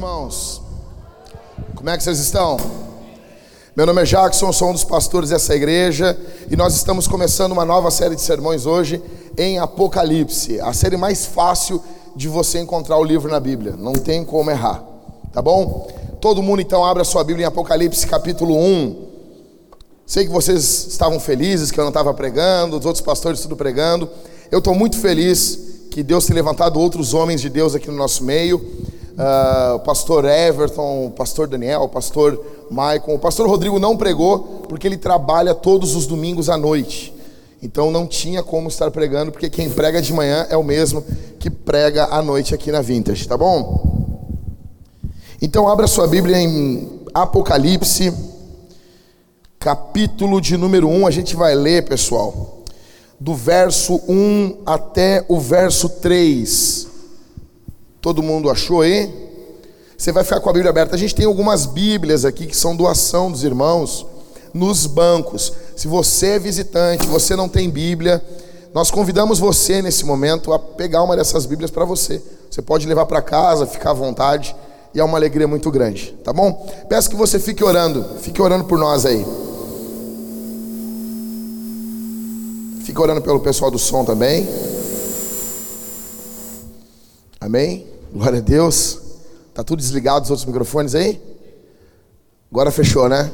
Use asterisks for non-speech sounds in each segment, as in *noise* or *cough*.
irmãos. Como é que vocês estão? Meu nome é Jackson, sou um dos pastores dessa igreja e nós estamos começando uma nova série de sermões hoje em Apocalipse, a série mais fácil de você encontrar o livro na Bíblia, não tem como errar, tá bom? Todo mundo então abra sua Bíblia em Apocalipse capítulo 1. Sei que vocês estavam felizes que eu não estava pregando, os outros pastores tudo pregando. Eu estou muito feliz que Deus tem levantado outros homens de Deus aqui no nosso meio. Uh, o pastor Everton, o pastor Daniel, o pastor Maicon. O pastor Rodrigo não pregou porque ele trabalha todos os domingos à noite. Então não tinha como estar pregando, porque quem prega de manhã é o mesmo que prega à noite aqui na Vintage, tá bom? Então abra sua Bíblia em Apocalipse, capítulo de número 1, a gente vai ler, pessoal do verso 1 até o verso 3. Todo mundo achou aí? Você vai ficar com a Bíblia aberta. A gente tem algumas Bíblias aqui que são doação dos irmãos nos bancos. Se você é visitante, você não tem Bíblia, nós convidamos você nesse momento a pegar uma dessas Bíblias para você. Você pode levar para casa, ficar à vontade, e é uma alegria muito grande, tá bom? Peço que você fique orando, fique orando por nós aí. Fica orando pelo pessoal do som também. Amém? Glória a Deus. Tá tudo desligado os outros microfones aí? Agora fechou, né?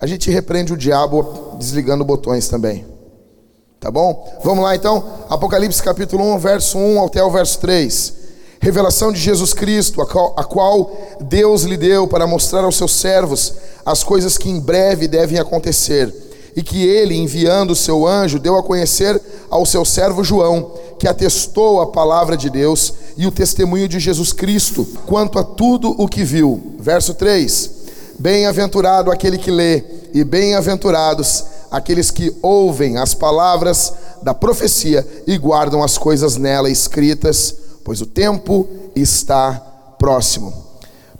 A gente repreende o diabo desligando botões também. Tá bom? Vamos lá então. Apocalipse capítulo 1, verso 1 até o verso 3. Revelação de Jesus Cristo, a qual, a qual Deus lhe deu para mostrar aos seus servos as coisas que em breve devem acontecer e que ele, enviando o seu anjo, deu a conhecer ao seu servo João, que atestou a palavra de Deus e o testemunho de Jesus Cristo quanto a tudo o que viu. Verso 3: Bem-aventurado aquele que lê, e bem-aventurados aqueles que ouvem as palavras da profecia e guardam as coisas nela escritas, pois o tempo está próximo.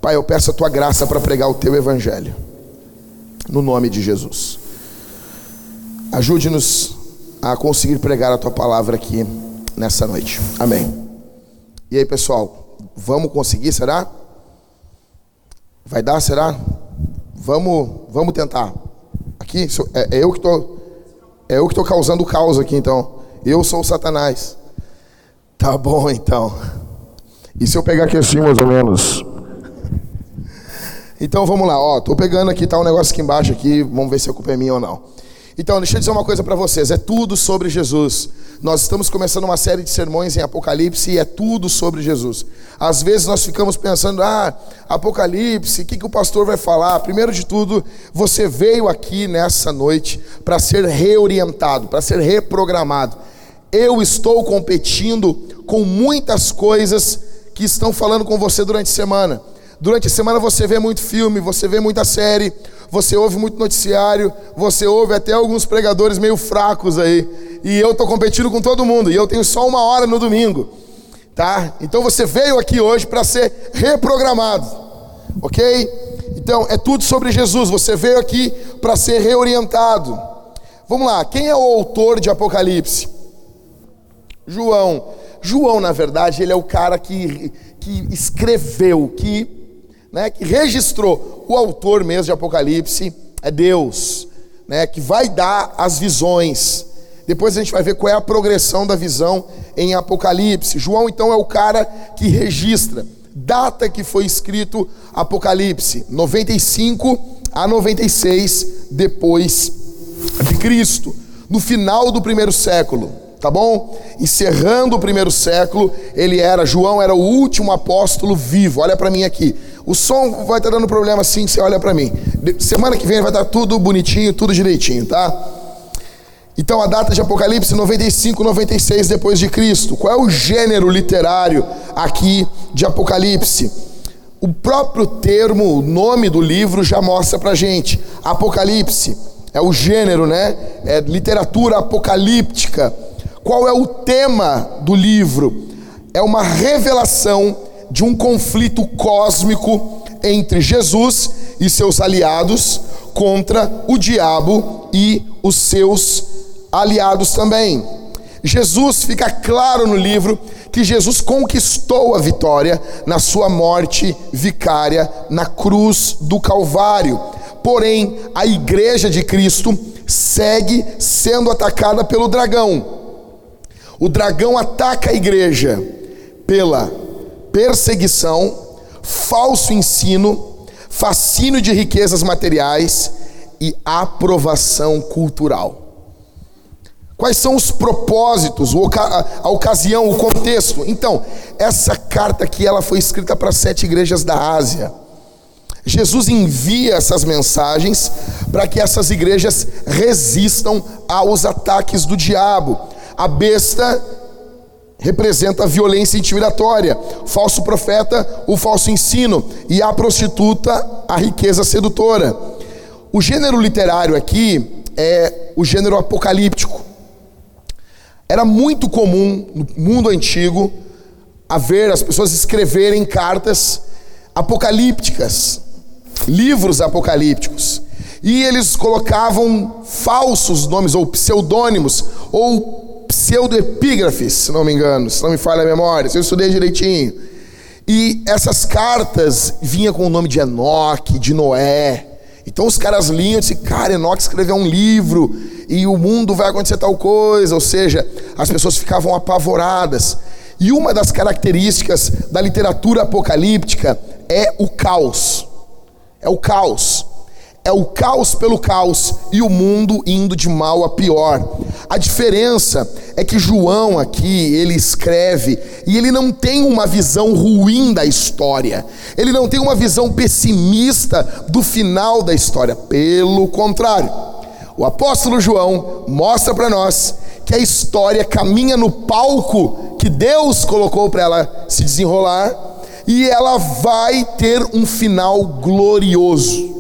Pai, eu peço a tua graça para pregar o teu evangelho, no nome de Jesus. Ajude-nos a conseguir pregar a tua palavra aqui nessa noite. Amém. E aí, pessoal, vamos conseguir, será? Vai dar, será? Vamos, vamos tentar. Aqui, é, é eu que tô, é eu que estou causando caos aqui, então. Eu sou o Satanás. Tá bom, então. E se eu pegar aqui assim, mais ou menos? Então vamos lá, ó. Tô pegando aqui, tá um negócio aqui embaixo aqui. Vamos ver se a culpa é minha ou não. Então, deixa eu dizer uma coisa para vocês: é tudo sobre Jesus. Nós estamos começando uma série de sermões em Apocalipse e é tudo sobre Jesus. Às vezes nós ficamos pensando, ah, Apocalipse, o que, que o pastor vai falar? Primeiro de tudo, você veio aqui nessa noite para ser reorientado, para ser reprogramado. Eu estou competindo com muitas coisas que estão falando com você durante a semana. Durante a semana você vê muito filme, você vê muita série, você ouve muito noticiário, você ouve até alguns pregadores meio fracos aí. E eu estou competindo com todo mundo, e eu tenho só uma hora no domingo. Tá? Então você veio aqui hoje para ser reprogramado. Ok? Então é tudo sobre Jesus. Você veio aqui para ser reorientado. Vamos lá, quem é o autor de Apocalipse? João. João, na verdade, ele é o cara que, que escreveu, que né, que registrou o autor mesmo de Apocalipse, é Deus, né, que vai dar as visões. Depois a gente vai ver qual é a progressão da visão em Apocalipse. João, então, é o cara que registra. Data que foi escrito Apocalipse: 95 a 96 depois de Cristo, no final do primeiro século, tá bom? Encerrando o primeiro século, ele era, João era o último apóstolo vivo. Olha para mim aqui. O som vai estar dando problema assim, você olha para mim. Semana que vem vai estar tudo bonitinho, tudo direitinho, tá? Então a data de Apocalipse 95, 96 depois de Cristo. Qual é o gênero literário aqui de Apocalipse? O próprio termo, o nome do livro já mostra pra gente. Apocalipse é o gênero, né? É literatura apocalíptica. Qual é o tema do livro? É uma revelação de um conflito cósmico entre Jesus e seus aliados contra o diabo e os seus aliados também. Jesus fica claro no livro que Jesus conquistou a vitória na sua morte vicária na cruz do Calvário. Porém, a igreja de Cristo segue sendo atacada pelo dragão. O dragão ataca a igreja pela perseguição, falso ensino, fascínio de riquezas materiais e aprovação cultural. Quais são os propósitos, a ocasião, o contexto? Então, essa carta aqui ela foi escrita para sete igrejas da Ásia. Jesus envia essas mensagens para que essas igrejas resistam aos ataques do diabo. A besta representa a violência intimidatória, falso profeta, o falso ensino, e a prostituta, a riqueza sedutora. O gênero literário aqui é o gênero apocalíptico. Era muito comum no mundo antigo haver as pessoas escreverem cartas apocalípticas, livros apocalípticos. E eles colocavam falsos nomes ou pseudônimos ou pseudoepígrafes, se não me engano, se não me falha a memória, se eu estudei direitinho. E essas cartas vinham com o nome de Enoque, de Noé, então os caras liam e disse, cara, Enoque escreveu um livro e o mundo vai acontecer tal coisa, ou seja, as pessoas ficavam apavoradas. E uma das características da literatura apocalíptica é o caos. É o caos é o caos pelo caos e o mundo indo de mal a pior. A diferença é que João aqui, ele escreve e ele não tem uma visão ruim da história. Ele não tem uma visão pessimista do final da história. Pelo contrário, o apóstolo João mostra para nós que a história caminha no palco que Deus colocou para ela se desenrolar e ela vai ter um final glorioso.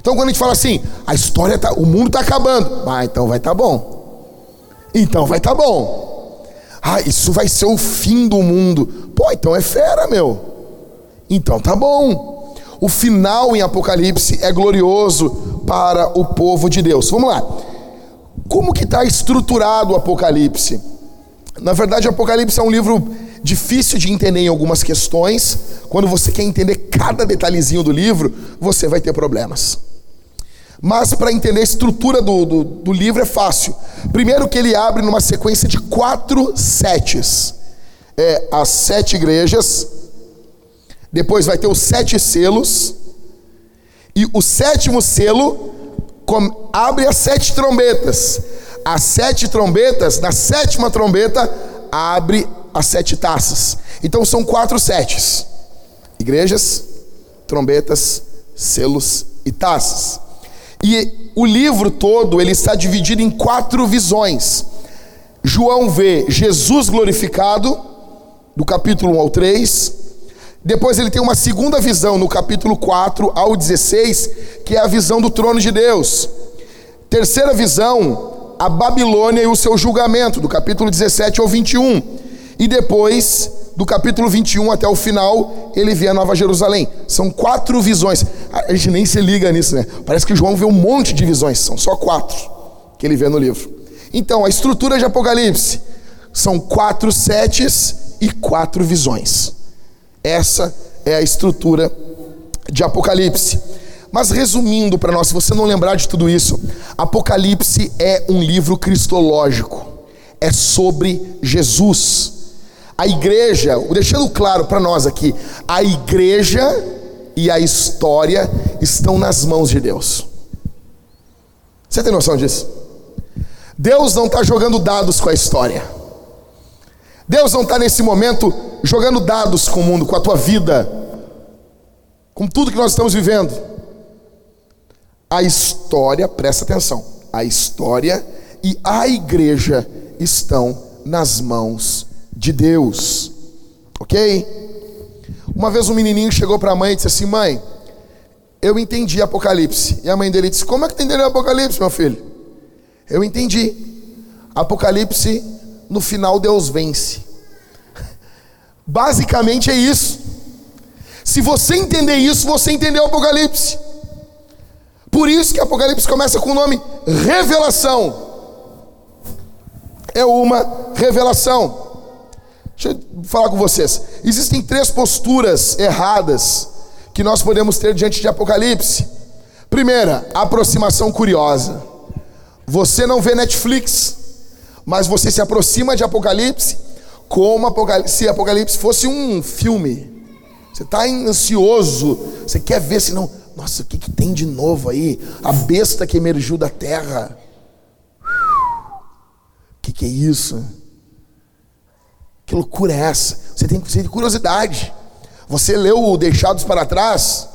Então quando a gente fala assim, a história tá, o mundo está acabando, ah, então vai estar tá bom. Então vai estar tá bom. Ah, isso vai ser o fim do mundo. Pô, então é fera, meu. Então tá bom. O final em Apocalipse é glorioso para o povo de Deus. Vamos lá. Como que está estruturado o Apocalipse? Na verdade, o Apocalipse é um livro difícil de entender em algumas questões. Quando você quer entender cada detalhezinho do livro, você vai ter problemas. Mas para entender a estrutura do, do, do, livro é fácil. Primeiro que ele abre numa sequência de quatro setes. É as sete igrejas, depois vai ter os sete selos, e o sétimo selo abre as sete trombetas. As sete trombetas, na sétima trombeta, abre as sete taças. Então são quatro setes: igrejas, trombetas, selos e taças. E o livro todo ele está dividido em quatro visões. João vê Jesus glorificado, do capítulo 1 ao 3. Depois ele tem uma segunda visão, no capítulo 4 ao 16, que é a visão do trono de Deus. Terceira visão, a Babilônia e o seu julgamento, do capítulo 17 ao 21. E depois do capítulo 21 até o final, ele vê a Nova Jerusalém. São quatro visões. A gente nem se liga nisso, né? Parece que João vê um monte de visões, são só quatro que ele vê no livro. Então, a estrutura de Apocalipse são quatro setes e quatro visões. Essa é a estrutura de Apocalipse. Mas resumindo para nós, se você não lembrar de tudo isso, Apocalipse é um livro cristológico. É sobre Jesus. A igreja, deixando claro para nós aqui, a igreja e a história estão nas mãos de Deus. Você tem noção disso? Deus não está jogando dados com a história. Deus não está nesse momento jogando dados com o mundo, com a tua vida, com tudo que nós estamos vivendo. A história, presta atenção, a história e a igreja estão nas mãos de Deus. Ok? Uma vez um menininho chegou para a mãe e disse assim: Mãe, eu entendi Apocalipse. E a mãe dele disse: Como é que entendeu Apocalipse, meu filho? Eu entendi. Apocalipse, no final Deus vence. *laughs* Basicamente é isso. Se você entender isso, você entendeu Apocalipse. Por isso que Apocalipse começa com o nome Revelação. é uma revelação. Deixa eu falar com vocês. Existem três posturas erradas que nós podemos ter diante de Apocalipse. Primeira, aproximação curiosa. Você não vê Netflix, mas você se aproxima de Apocalipse como se Apocalipse fosse um filme. Você está ansioso, você quer ver se não. Nossa, o que, que tem de novo aí? A besta que emergiu da terra. O que, que é isso? Que loucura é essa? Você tem, você tem curiosidade. Você leu o Deixados para Trás?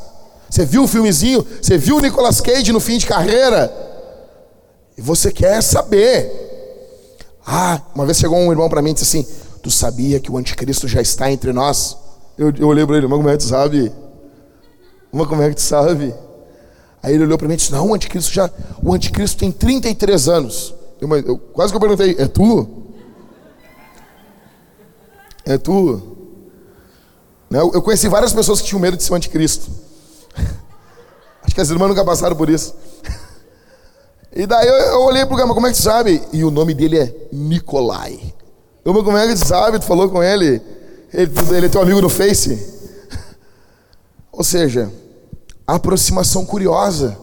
Você viu o filmezinho? Você viu o Nicolas Cage no fim de carreira? E você quer saber. Ah, uma vez chegou um irmão para mim e disse assim: Tu sabia que o anticristo já está entre nós? Eu, eu olhei para ele, mas como é que tu sabe? Mas como é que tu sabe? Aí ele olhou para mim e disse: Não, o anticristo já. O anticristo tem 33 anos. Eu, eu, quase que eu perguntei: É tu? É tu? Né, eu, conheci várias pessoas que tinham medo de ser o anticristo. *laughs* Acho que as irmãs nunca passaram por isso. *laughs* E daí eu, eu olhei pro cara, como é que tu sabe? E o nome dele é Nicolai. Eu, como é que tu sabe? Tu falou com ele? Ele, ele é teu amigo no Face? *laughs* Ou seja, aproximação curiosa,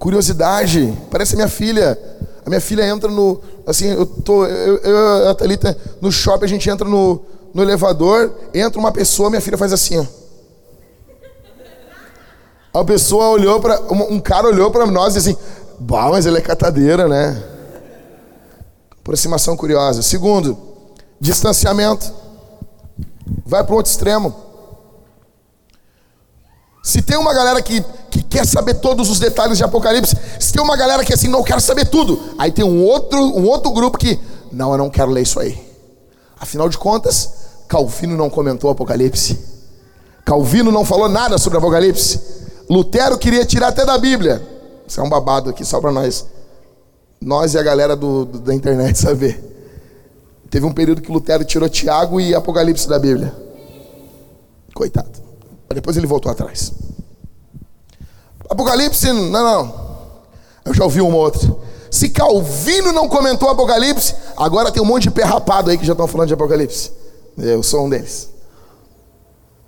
curiosidade. Parece a minha filha. A minha filha entra no. Assim, eu tô. Eu, eu a Thalita, no shopping, a gente entra no, no elevador, entra uma pessoa, minha filha faz assim, ó. A pessoa olhou para um cara olhou para nós e disse assim: "Bah, mas ele é catadeira, né?" Aproximação curiosa. Segundo, distanciamento. Vai para outro extremo. Se tem uma galera que, que quer saber todos os detalhes de Apocalipse, se tem uma galera que assim, não quer saber tudo, aí tem um outro, um outro grupo que, não, eu não quero ler isso aí. Afinal de contas, Calvino não comentou Apocalipse. Calvino não falou nada sobre Apocalipse. Lutero queria tirar até da Bíblia. Isso é um babado aqui só para nós. Nós e a galera do, do, da internet *laughs* saber. Teve um período que Lutero tirou Tiago e Apocalipse da Bíblia. Coitado. Depois ele voltou atrás. Apocalipse, não, não. Eu já ouvi uma outra. Se Calvino não comentou Apocalipse, agora tem um monte de perrapado aí que já estão falando de Apocalipse. Eu sou um deles.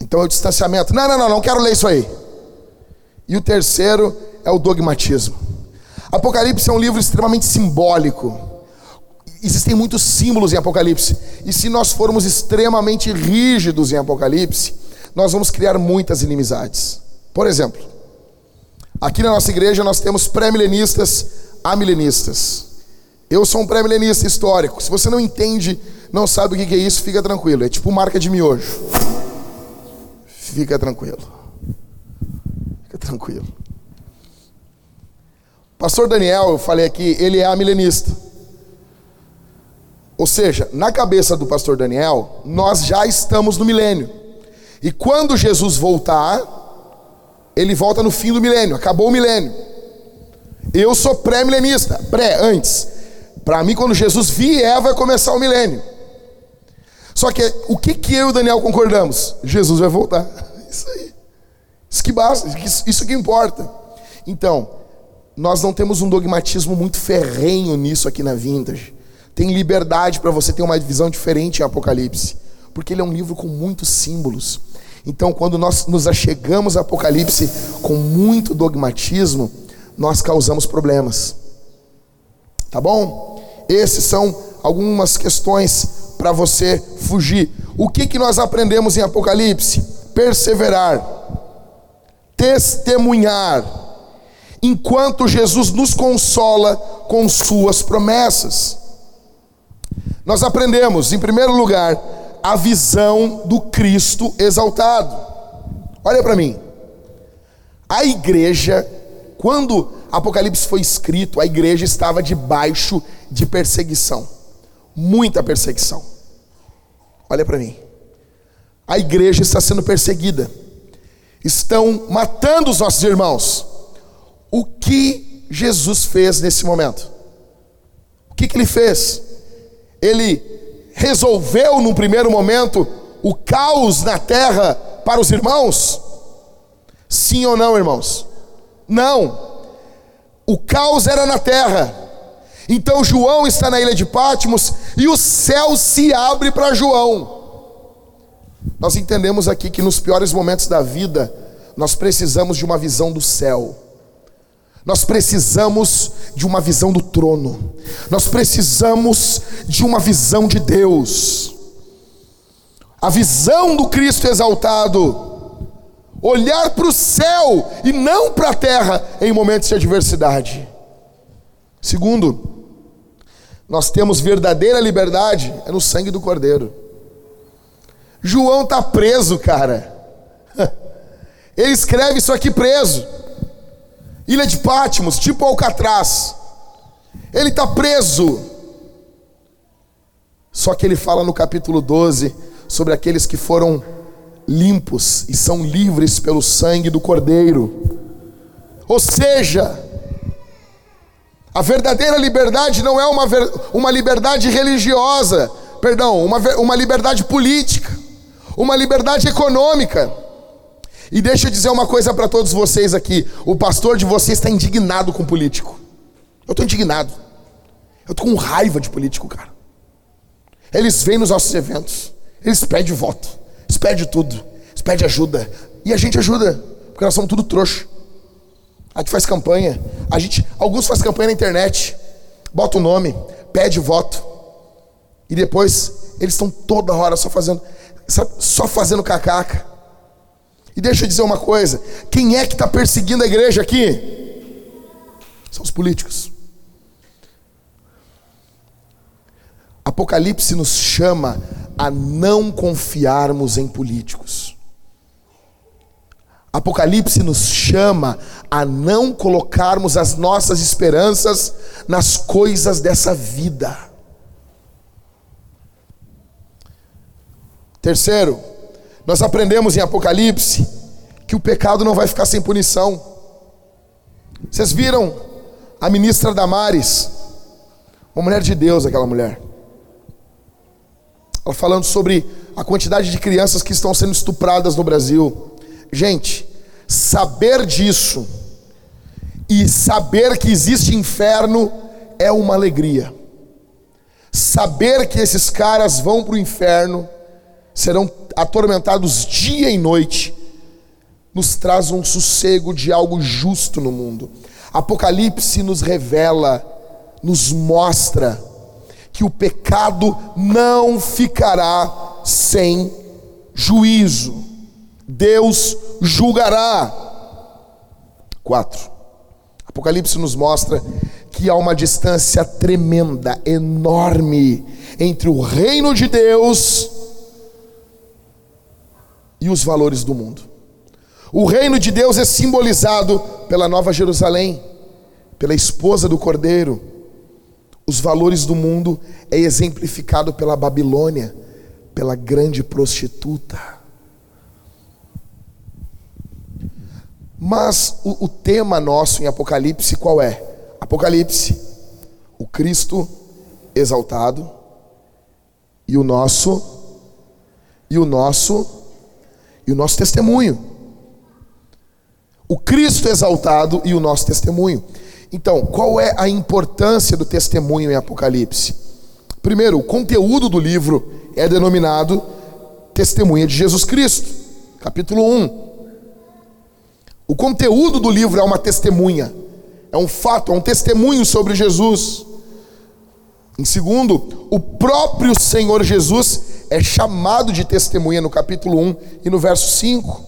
Então é o distanciamento. Não, não, não, não quero ler isso aí. E o terceiro é o dogmatismo. Apocalipse é um livro extremamente simbólico existem muitos símbolos em Apocalipse. E se nós formos extremamente rígidos em Apocalipse, nós vamos criar muitas inimizades. Por exemplo, aqui na nossa igreja nós temos pré-milenistas, amilenistas. Eu sou um pré-milenista histórico. Se você não entende, não sabe o que é isso, fica tranquilo. É tipo marca de miojo. Fica tranquilo. Fica tranquilo. Pastor Daniel, eu falei aqui, ele é amilenista. Ou seja, na cabeça do pastor Daniel, nós já estamos no milênio. E quando Jesus voltar, ele volta no fim do milênio, acabou o milênio. Eu sou pré-milenista, pré, antes. Para mim, quando Jesus vier, vai começar o milênio. Só que o que, que eu e o Daniel concordamos? Jesus vai voltar. *laughs* Isso aí. Isso que basta, isso que importa. Então, nós não temos um dogmatismo muito ferrenho nisso aqui na Vintage tem liberdade para você ter uma visão diferente em Apocalipse, porque ele é um livro com muitos símbolos. Então, quando nós nos achegamos a Apocalipse com muito dogmatismo, nós causamos problemas. Tá bom? Esses são algumas questões para você fugir. O que, que nós aprendemos em Apocalipse? Perseverar, testemunhar, enquanto Jesus nos consola com suas promessas. Nós aprendemos, em primeiro lugar, a visão do Cristo exaltado. Olha para mim. A igreja, quando Apocalipse foi escrito, a igreja estava debaixo de perseguição. Muita perseguição. Olha para mim. A igreja está sendo perseguida. Estão matando os nossos irmãos. O que Jesus fez nesse momento? O que, que ele fez? ele resolveu num primeiro momento o caos na terra para os irmãos? Sim ou não, irmãos? Não. O caos era na terra. Então João está na ilha de Patmos e o céu se abre para João. Nós entendemos aqui que nos piores momentos da vida, nós precisamos de uma visão do céu. Nós precisamos de uma visão do trono. Nós precisamos de uma visão de Deus. A visão do Cristo exaltado. Olhar para o céu e não para a terra em momentos de adversidade. Segundo, nós temos verdadeira liberdade é no sangue do Cordeiro. João está preso, cara. *laughs* Ele escreve isso aqui preso. Ilha de Pátimos, tipo Alcatraz. Ele está preso. Só que ele fala no capítulo 12 sobre aqueles que foram limpos e são livres pelo sangue do Cordeiro. Ou seja, a verdadeira liberdade não é uma, uma liberdade religiosa, perdão, uma, uma liberdade política, uma liberdade econômica. E deixa eu dizer uma coisa para todos vocês aqui: o pastor de vocês está indignado com político. Eu estou indignado. Eu estou com raiva de político, cara. Eles vêm nos nossos eventos, eles pedem voto, eles pedem tudo, eles pedem ajuda. E a gente ajuda, porque nós somos tudo trouxa. A gente faz campanha. A gente, alguns fazem campanha na internet. Bota o nome, pede voto. E depois eles estão toda hora só fazendo, só fazendo cacaca. E deixa eu dizer uma coisa: quem é que está perseguindo a igreja aqui? São os políticos. Apocalipse nos chama a não confiarmos em políticos. Apocalipse nos chama a não colocarmos as nossas esperanças nas coisas dessa vida. Terceiro, nós aprendemos em Apocalipse que o pecado não vai ficar sem punição. Vocês viram a ministra Damares, uma mulher de Deus, aquela mulher. Falando sobre a quantidade de crianças que estão sendo estupradas no Brasil. Gente, saber disso e saber que existe inferno é uma alegria. Saber que esses caras vão para o inferno, serão atormentados dia e noite, nos traz um sossego de algo justo no mundo. Apocalipse nos revela, nos mostra que o pecado não ficará sem juízo. Deus julgará. 4. Apocalipse nos mostra que há uma distância tremenda, enorme, entre o reino de Deus e os valores do mundo. O reino de Deus é simbolizado pela Nova Jerusalém, pela esposa do Cordeiro. Os valores do mundo é exemplificado pela Babilônia, pela grande prostituta. Mas o, o, tema nosso em Apocalipse qual é? Apocalipse, o Cristo exaltado e o nosso e o nosso e o nosso testemunho. O Cristo exaltado e o nosso testemunho. Então, qual é a importância do testemunho em Apocalipse? Primeiro, o conteúdo do livro é denominado Testemunha de Jesus Cristo, capítulo 1. O conteúdo do livro é uma testemunha, é um fato, é um testemunho sobre Jesus. Em segundo, o próprio Senhor Jesus é chamado de testemunha no capítulo 1 e no verso 5.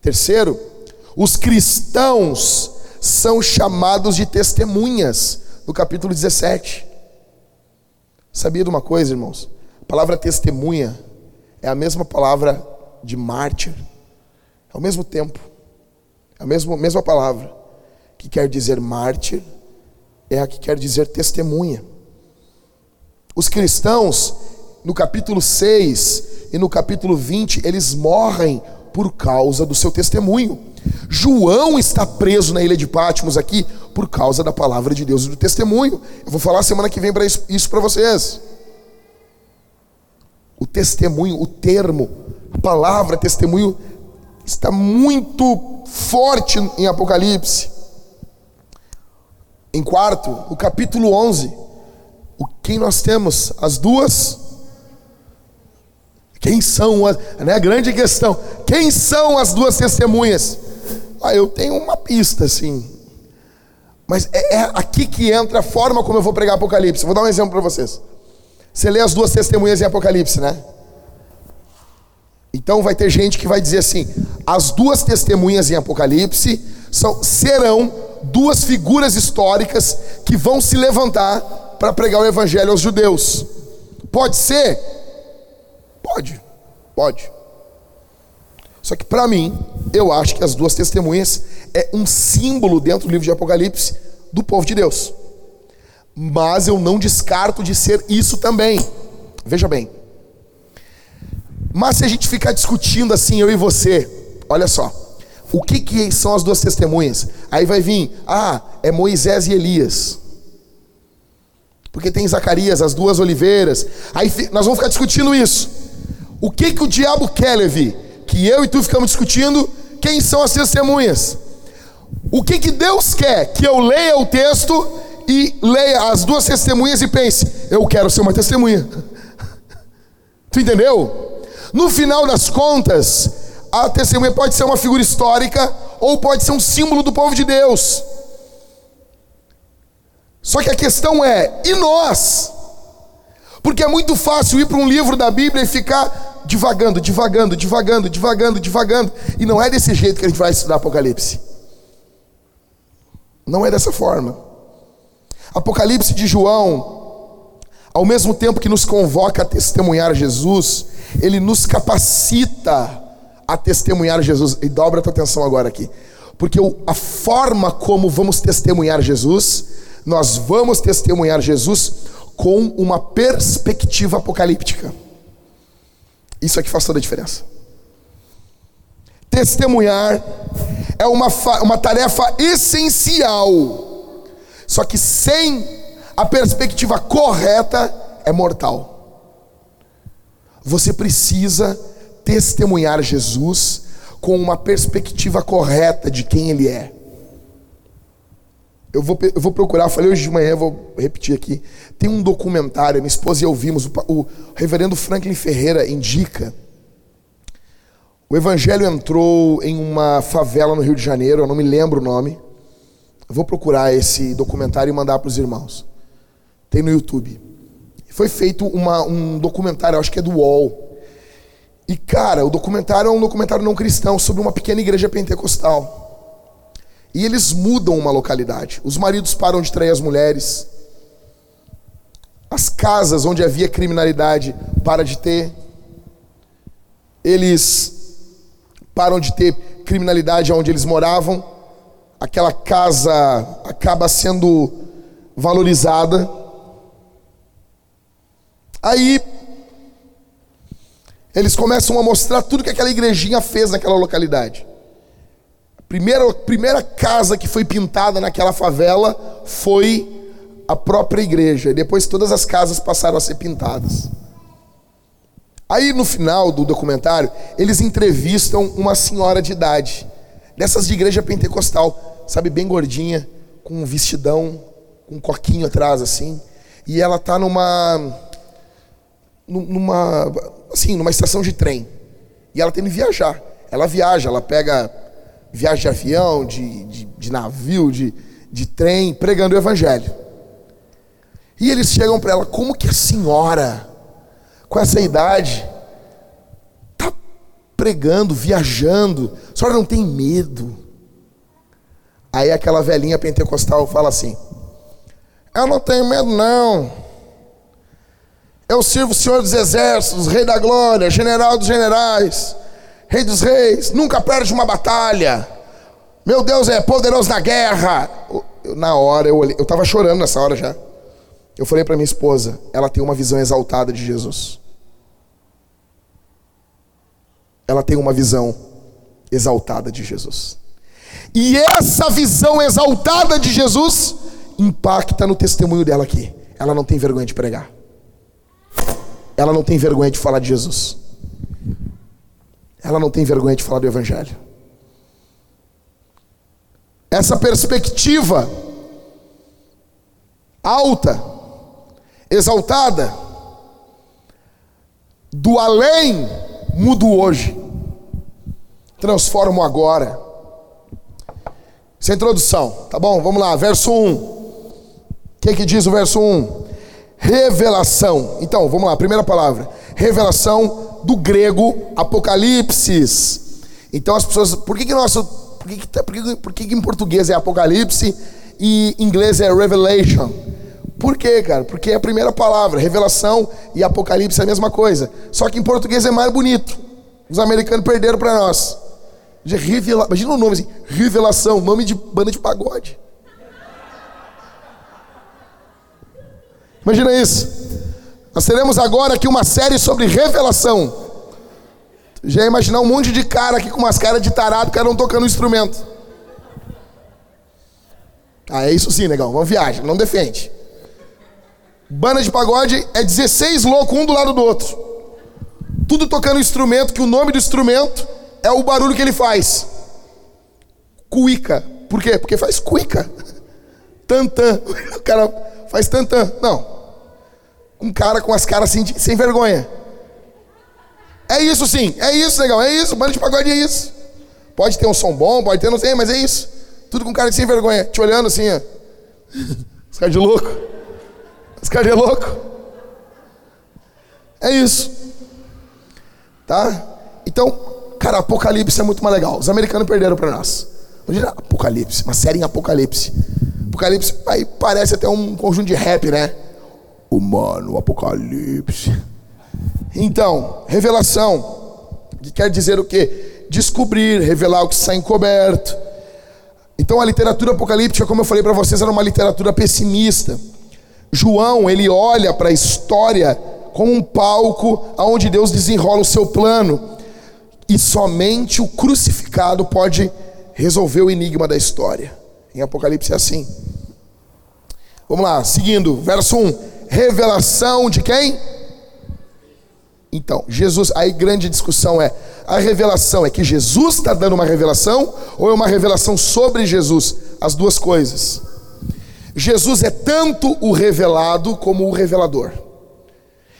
Terceiro, os cristãos são chamados de testemunhas no capítulo 17. Sabia de uma coisa, irmãos? A palavra testemunha é a mesma palavra de mártir, ao mesmo tempo. A mesma, mesma palavra que quer dizer mártir é a que quer dizer testemunha. Os cristãos, no capítulo 6 e no capítulo 20, eles morrem por causa do seu testemunho. João está preso na ilha de Pátimos aqui por causa da palavra de Deus e do testemunho. Eu vou falar semana que vem para isso, para vocês. O testemunho, o termo, a palavra testemunho está muito forte em Apocalipse. Em quarto, o capítulo 11, o quem nós temos? As duas quem são as, né, a grande questão, quem são as duas testemunhas? Ah, eu tenho uma pista, sim. Mas é, é, aqui que entra a forma como eu vou pregar Apocalipse. Vou dar um exemplo para vocês. Você lê as duas testemunhas em Apocalipse, né? Então vai ter gente que vai dizer assim: as duas testemunhas em Apocalipse são, serão duas figuras históricas que vão se levantar para pregar o evangelho aos judeus. Pode ser? Pode, pode. Só que para mim, eu acho que as duas testemunhas é um símbolo dentro do livro de Apocalipse do povo de Deus. Mas eu não descarto de ser isso também. Veja bem. Mas se a gente ficar discutindo assim, eu e você, olha só. O que, que são as duas testemunhas? Aí vai vir, ah, é Moisés e Elias. Porque tem Zacarias, as duas oliveiras. Aí nós vamos ficar discutindo isso. O que, que o diabo quer, Levi? Que eu e tu ficamos discutindo quem são as testemunhas. O que, que Deus quer? Que eu leia o texto e leia as duas testemunhas e pense: eu quero ser uma testemunha. *laughs* tu entendeu? No final das contas, a testemunha pode ser uma figura histórica ou pode ser um símbolo do povo de Deus. Só que a questão é: e nós? Porque é muito fácil ir para um livro da Bíblia e ficar divagando, divagando, divagando, divagando, divagando. E não é desse jeito que a gente vai estudar Apocalipse. Não é dessa forma. Apocalipse de João, ao mesmo tempo que nos convoca a testemunhar Jesus, ele nos capacita a testemunhar Jesus. E dobra a tua atenção agora aqui. Porque a forma como vamos testemunhar Jesus, nós vamos testemunhar Jesus com uma perspectiva apocalíptica. Isso é que faz toda a diferença. Testemunhar é uma, uma tarefa essencial, só que sem a perspectiva correta é mortal. Você precisa testemunhar Jesus com uma perspectiva correta de quem Ele é. Eu vou, eu vou procurar, falei hoje de manhã, vou repetir aqui. Tem um documentário, minha esposa e eu vimos, o, o reverendo Franklin Ferreira indica. O evangelho entrou em uma favela no Rio de Janeiro, eu não me lembro o nome. Eu vou procurar esse documentário e mandar para os irmãos. Tem no YouTube. Foi feito uma, um documentário, acho que é do UOL. E cara, o documentário é um documentário não cristão sobre uma pequena igreja pentecostal. E eles mudam uma localidade. Os maridos param de trair as mulheres. As casas onde havia criminalidade para de ter. Eles param de ter criminalidade onde eles moravam. Aquela casa acaba sendo valorizada. Aí eles começam a mostrar tudo que aquela igrejinha fez naquela localidade. Primeira, primeira casa que foi pintada naquela favela foi a própria igreja. E depois todas as casas passaram a ser pintadas. Aí no final do documentário, eles entrevistam uma senhora de idade, dessas de igreja pentecostal, sabe, bem gordinha, com um vestidão, com um coquinho atrás assim. E ela tá numa numa assim, numa estação de trem. E ela tem que viajar. Ela viaja, ela pega viagem de avião, de, de, de navio, de, de trem, pregando o evangelho. E eles chegam para ela, como que a senhora, com essa idade, está pregando, viajando, a senhora não tem medo? Aí aquela velhinha pentecostal fala assim: Eu não tenho medo, não. Eu sirvo o Senhor dos Exércitos, Rei da Glória, General dos Generais. Rei dos Reis, nunca perde uma batalha. Meu Deus é poderoso na guerra. Eu, na hora eu olhei, eu estava chorando nessa hora já. Eu falei para minha esposa, ela tem uma visão exaltada de Jesus. Ela tem uma visão exaltada de Jesus. E essa visão exaltada de Jesus impacta no testemunho dela aqui. Ela não tem vergonha de pregar. Ela não tem vergonha de falar de Jesus. Ela não tem vergonha de falar do Evangelho. Essa perspectiva alta, exaltada, do além, mudo hoje, transformo agora. Essa é a introdução, tá bom? Vamos lá, verso 1. O que, que diz o verso 1? Revelação. Então, vamos lá, primeira palavra. Revelação do grego Apocalipse. Então as pessoas, por que que nosso, por que que, tá, por que, por que, que em português é Apocalipse e em inglês é Revelation? Por quê, cara? Porque é a primeira palavra, revelação e apocalipse é a mesma coisa. Só que em português é mais bonito. Os americanos perderam para nós. Revela... Imagina o nome assim, revelação, nome de banda de pagode. Imagina isso. Nós teremos agora aqui uma série sobre revelação. Já imaginar um monte de cara aqui com umas caras de tarado, cada um tocando um instrumento. Ah, é isso sim, negão. Vamos viagem, não defende. Banda de pagode é 16 loucos, um do lado do outro. Tudo tocando instrumento, que o nome do instrumento é o barulho que ele faz. Cuica. Por quê? Porque faz cuica. *laughs* Tantã. *laughs* O cara faz tantã. Não. Um cara com as caras assim, sem vergonha. É isso sim, é isso, legal, é isso. Banda de pagode é isso. Pode ter um som bom, pode ter, não sei, mas é isso. Tudo com cara de sem vergonha, te olhando assim, ó. Os caras de louco. Esse cara é louco. É isso. Tá? Então, cara, Apocalipse é muito mais legal. Os americanos perderam para nós. Imagina Apocalipse, uma série em Apocalipse. Apocalipse aí parece até um conjunto de rap, né? Humano, Apocalipse. Então, revelação. Que quer dizer o quê? Descobrir, revelar o que está encoberto. Então a literatura apocalíptica, como eu falei para vocês, era uma literatura pessimista. João, ele olha para a história como um palco onde Deus desenrola o seu plano. E somente o crucificado pode resolver o enigma da história. Em Apocalipse é assim. Vamos lá, seguindo, verso 1. Revelação de quem? Então, Jesus, aí grande discussão é: a revelação é que Jesus está dando uma revelação ou é uma revelação sobre Jesus? As duas coisas. Jesus é tanto o revelado como o revelador.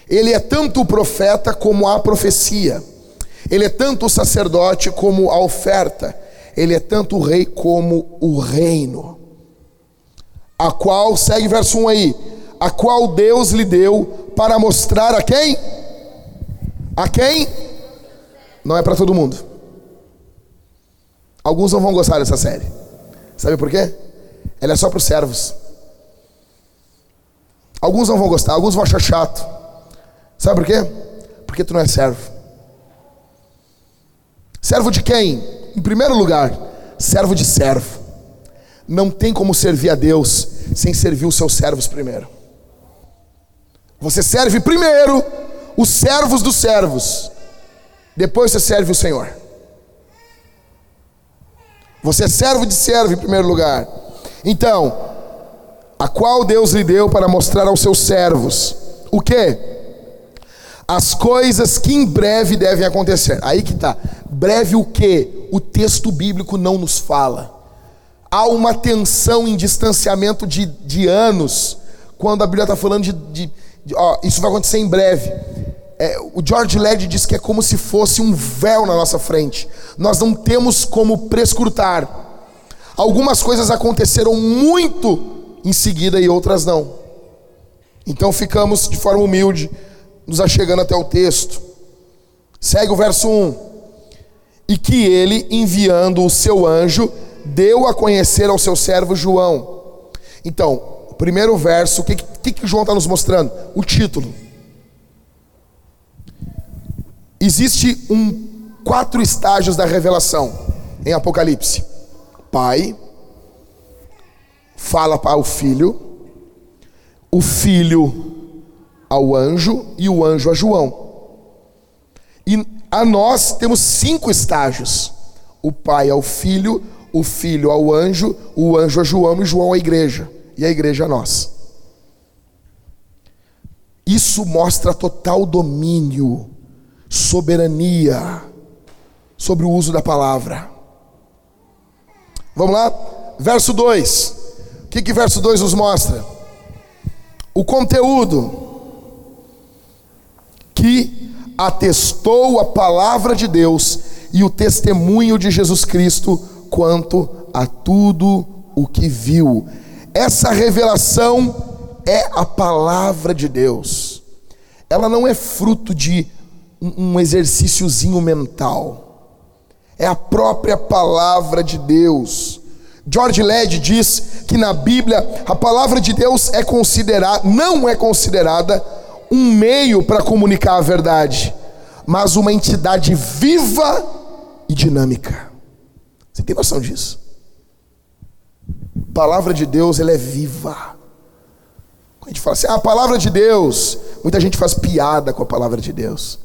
Ele é tanto o profeta como a profecia. Ele é tanto o sacerdote como a oferta. Ele é tanto o rei como o reino. A qual, segue verso 1 aí, a qual Deus lhe deu para mostrar a quem? A quem? Não é para todo mundo. Alguns não vão gostar dessa série. Sabe por quê? Ela é só para os servos. Alguns não vão gostar, alguns vão achar chato. Sabe por quê? Porque tu não é servo. Servo de quem? Em primeiro lugar, servo de servo. Não tem como servir a Deus sem servir os seus servos primeiro. Você serve primeiro os servos dos servos, depois você serve o Senhor. Você é servo de servo em primeiro lugar. Então, a qual Deus lhe deu para mostrar aos seus servos o que? As coisas que em breve devem acontecer. Aí que está. Breve o que? O texto bíblico não nos fala. Há uma tensão em distanciamento de, de anos, quando a Bíblia está falando de, de, ó, isso vai acontecer em breve. É, o George Led diz que é como se fosse um véu na nossa frente. Nós não temos como prescrutar. Algumas coisas aconteceram muito em seguida e outras não. Então ficamos de forma humilde, nos achegando até o texto. Segue o verso 1. E que ele, enviando o seu anjo, deu a conhecer ao seu servo João. Então, primeiro verso, o que, que, que João está nos mostrando? O título. Existe um quatro estágios da revelação em Apocalipse: Pai, fala para o filho, o filho ao anjo e o anjo a João. E a nós temos cinco estágios: o pai ao filho, o filho ao anjo, o anjo a João e João à igreja, e a igreja a nós. Isso mostra total domínio, soberania sobre o uso da palavra. Vamos lá? Verso 2 que, que verso 2 nos mostra? o conteúdo que atestou a palavra de Deus e o testemunho de Jesus Cristo quanto a tudo o que viu. Essa revelação é a palavra de Deus. Ela não é fruto de um exercíciozinho mental. É a própria palavra de Deus. George Led diz que na Bíblia a palavra de Deus é considerada, não é considerada um meio para comunicar a verdade, mas uma entidade viva e dinâmica. Você tem noção disso? A palavra de Deus, ela é viva. A gente fala assim, ah, a palavra de Deus, muita gente faz piada com a palavra de Deus.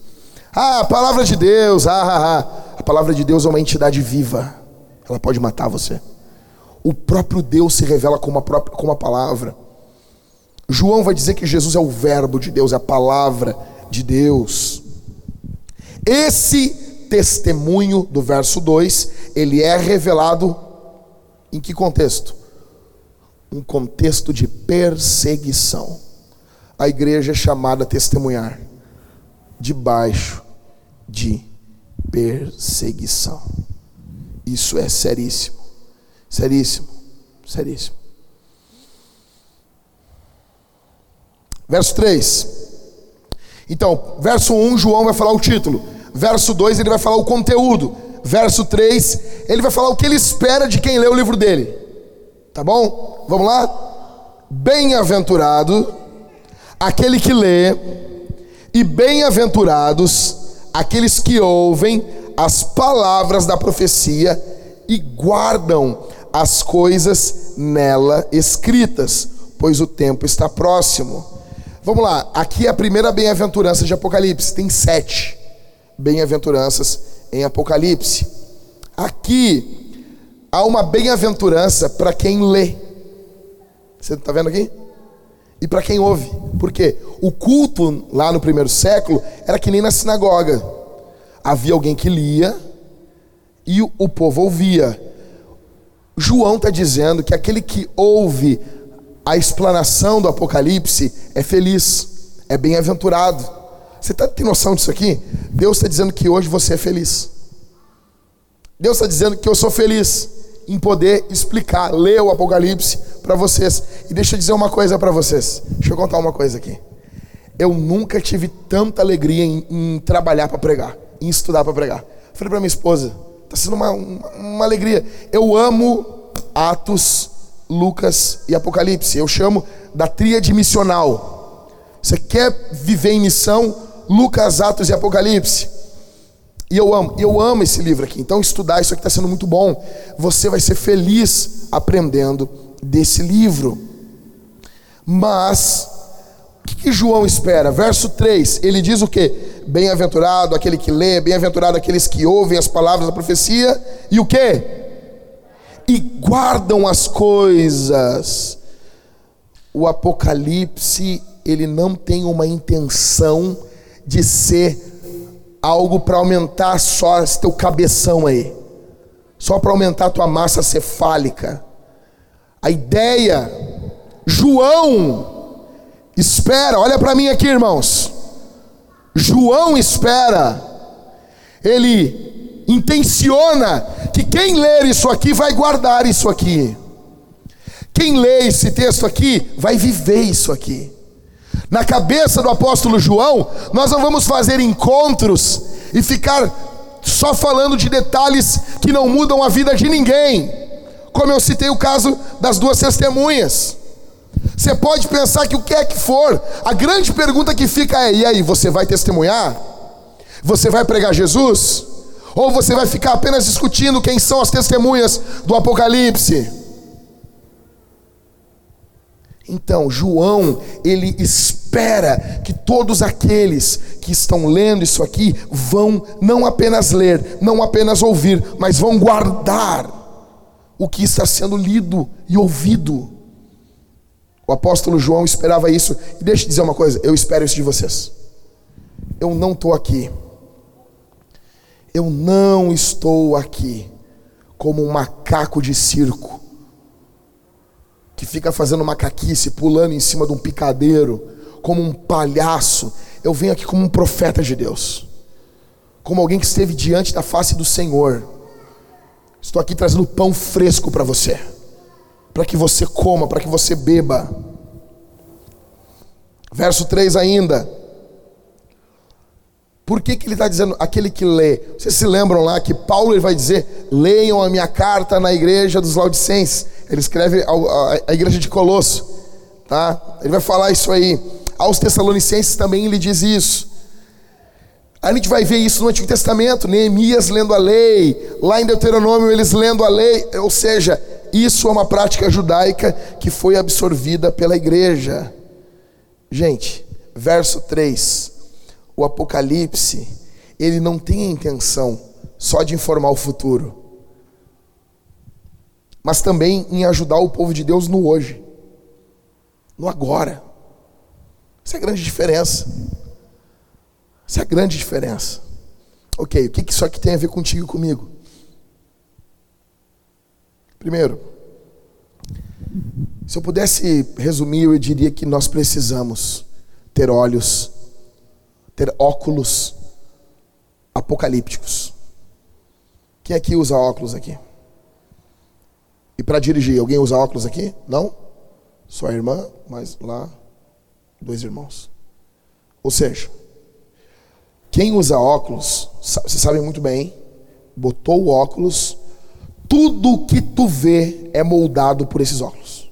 Ah, a palavra de Deus, ah, ah, ah. A palavra de Deus é uma entidade viva. Ela pode matar você. O próprio Deus se revela como a, própria, palavra. João vai dizer que Jesus é o Verbo de Deus, é a palavra de Deus. Esse testemunho do verso 2, ele é revelado em que contexto? Um contexto de perseguição. A igreja é chamada a testemunhar debaixo de perseguição. Isso é seríssimo. Seríssimo. Seríssimo. Verso 3. Então, verso 1, João vai falar o título. Verso 2, ele vai falar o conteúdo. Verso 3, ele vai falar o que ele espera de quem lê o livro dele. Tá bom? Vamos lá? Bem-aventurado aquele que lê, e bem-aventurados aqueles que ouvem as palavras da profecia e guardam as coisas nela escritas, pois o tempo está próximo. Vamos lá, aqui é a primeira bem-aventurança de Apocalipse, tem sete bem-aventuranças em Apocalipse. Aqui há uma bem-aventurança para quem lê. Você está vendo aqui? E para quem ouve. Por quê? O culto lá no primeiro século era que nem na sinagoga. Havia alguém que lia e o povo ouvia. João está dizendo que aquele que ouve a explanação do Apocalipse é feliz, é bem-aventurado. Você tá, tem noção disso aqui? Deus está dizendo que hoje você é feliz. Deus está dizendo que eu sou feliz em poder explicar, ler o Apocalipse para vocês. E deixa eu dizer uma coisa para vocês. Deixa eu contar uma coisa aqui. Eu nunca tive tanta alegria em, em trabalhar para pregar, em estudar para pregar. Falei para minha esposa, está sendo uma, uma, uma alegria. Eu amo Atos Lucas e Apocalipse. Eu chamo da tríade missional. Você quer viver em missão? Lucas, Atos e Apocalipse. E eu amo, eu amo esse livro aqui. Então estudar isso aqui está sendo muito bom. Você vai ser feliz aprendendo desse livro. Mas o que, que João espera? Verso 3, ele diz o que? Bem-aventurado aquele que lê, bem-aventurado aqueles que ouvem as palavras da profecia, e o que? e guardam as coisas. O Apocalipse, ele não tem uma intenção de ser algo para aumentar só esse teu cabeção aí, só para aumentar a tua massa cefálica. A ideia, João espera, olha para mim aqui, irmãos. João espera, ele intenciona que quem ler isso aqui vai guardar isso aqui. Quem lê esse texto aqui vai viver isso aqui. Na cabeça do apóstolo João, nós não vamos fazer encontros e ficar só falando de detalhes que não mudam a vida de ninguém. Como eu citei o caso das duas testemunhas. Você pode pensar que o que é que for, a grande pergunta que fica é: e aí, você vai testemunhar? Você vai pregar Jesus? Ou você vai ficar apenas discutindo quem são as testemunhas do Apocalipse? Então, João, ele espera que todos aqueles que estão lendo isso aqui vão não apenas ler, não apenas ouvir, mas vão guardar o que está sendo lido e ouvido. O apóstolo João esperava isso. E deixa eu dizer uma coisa: eu espero isso de vocês. Eu não estou aqui eu não estou aqui como um macaco de circo, que fica fazendo macaquice, pulando em cima de um picadeiro, como um palhaço. Eu venho aqui como um profeta de Deus, como alguém que esteve diante da face do Senhor. Estou aqui trazendo pão fresco para você, para que você coma, para que você beba. Verso 3 ainda. Por que, que ele está dizendo aquele que lê? Vocês se lembram lá que Paulo ele vai dizer: leiam a minha carta na igreja dos Laodicenses. Ele escreve a, igreja de Colosso, tá? Ele vai falar isso aí. Aos Tessalonicenses também ele diz isso. A gente vai ver isso no Antigo Testamento, Neemias lendo a lei, lá em Deuteronômio eles lendo a lei, ou seja, isso é uma prática judaica que foi absorvida pela igreja. Gente, verso 3 o Apocalipse, ele não tem a intenção só de informar o futuro, mas também em ajudar o povo de Deus no hoje, no agora. Essa é a grande diferença. Essa é a grande diferença. Ok, o que isso aqui tem a ver contigo e comigo? Primeiro, se eu pudesse resumir, eu diria que nós precisamos ter olhos ter óculos apocalípticos. Quem aqui usa óculos aqui? E para dirigir, alguém usa óculos aqui? Não? Só a irmã, mas lá, dois irmãos. Ou seja, quem usa óculos, vocês sabem muito bem, botou o óculos, tudo que tu vê é moldado por esses óculos.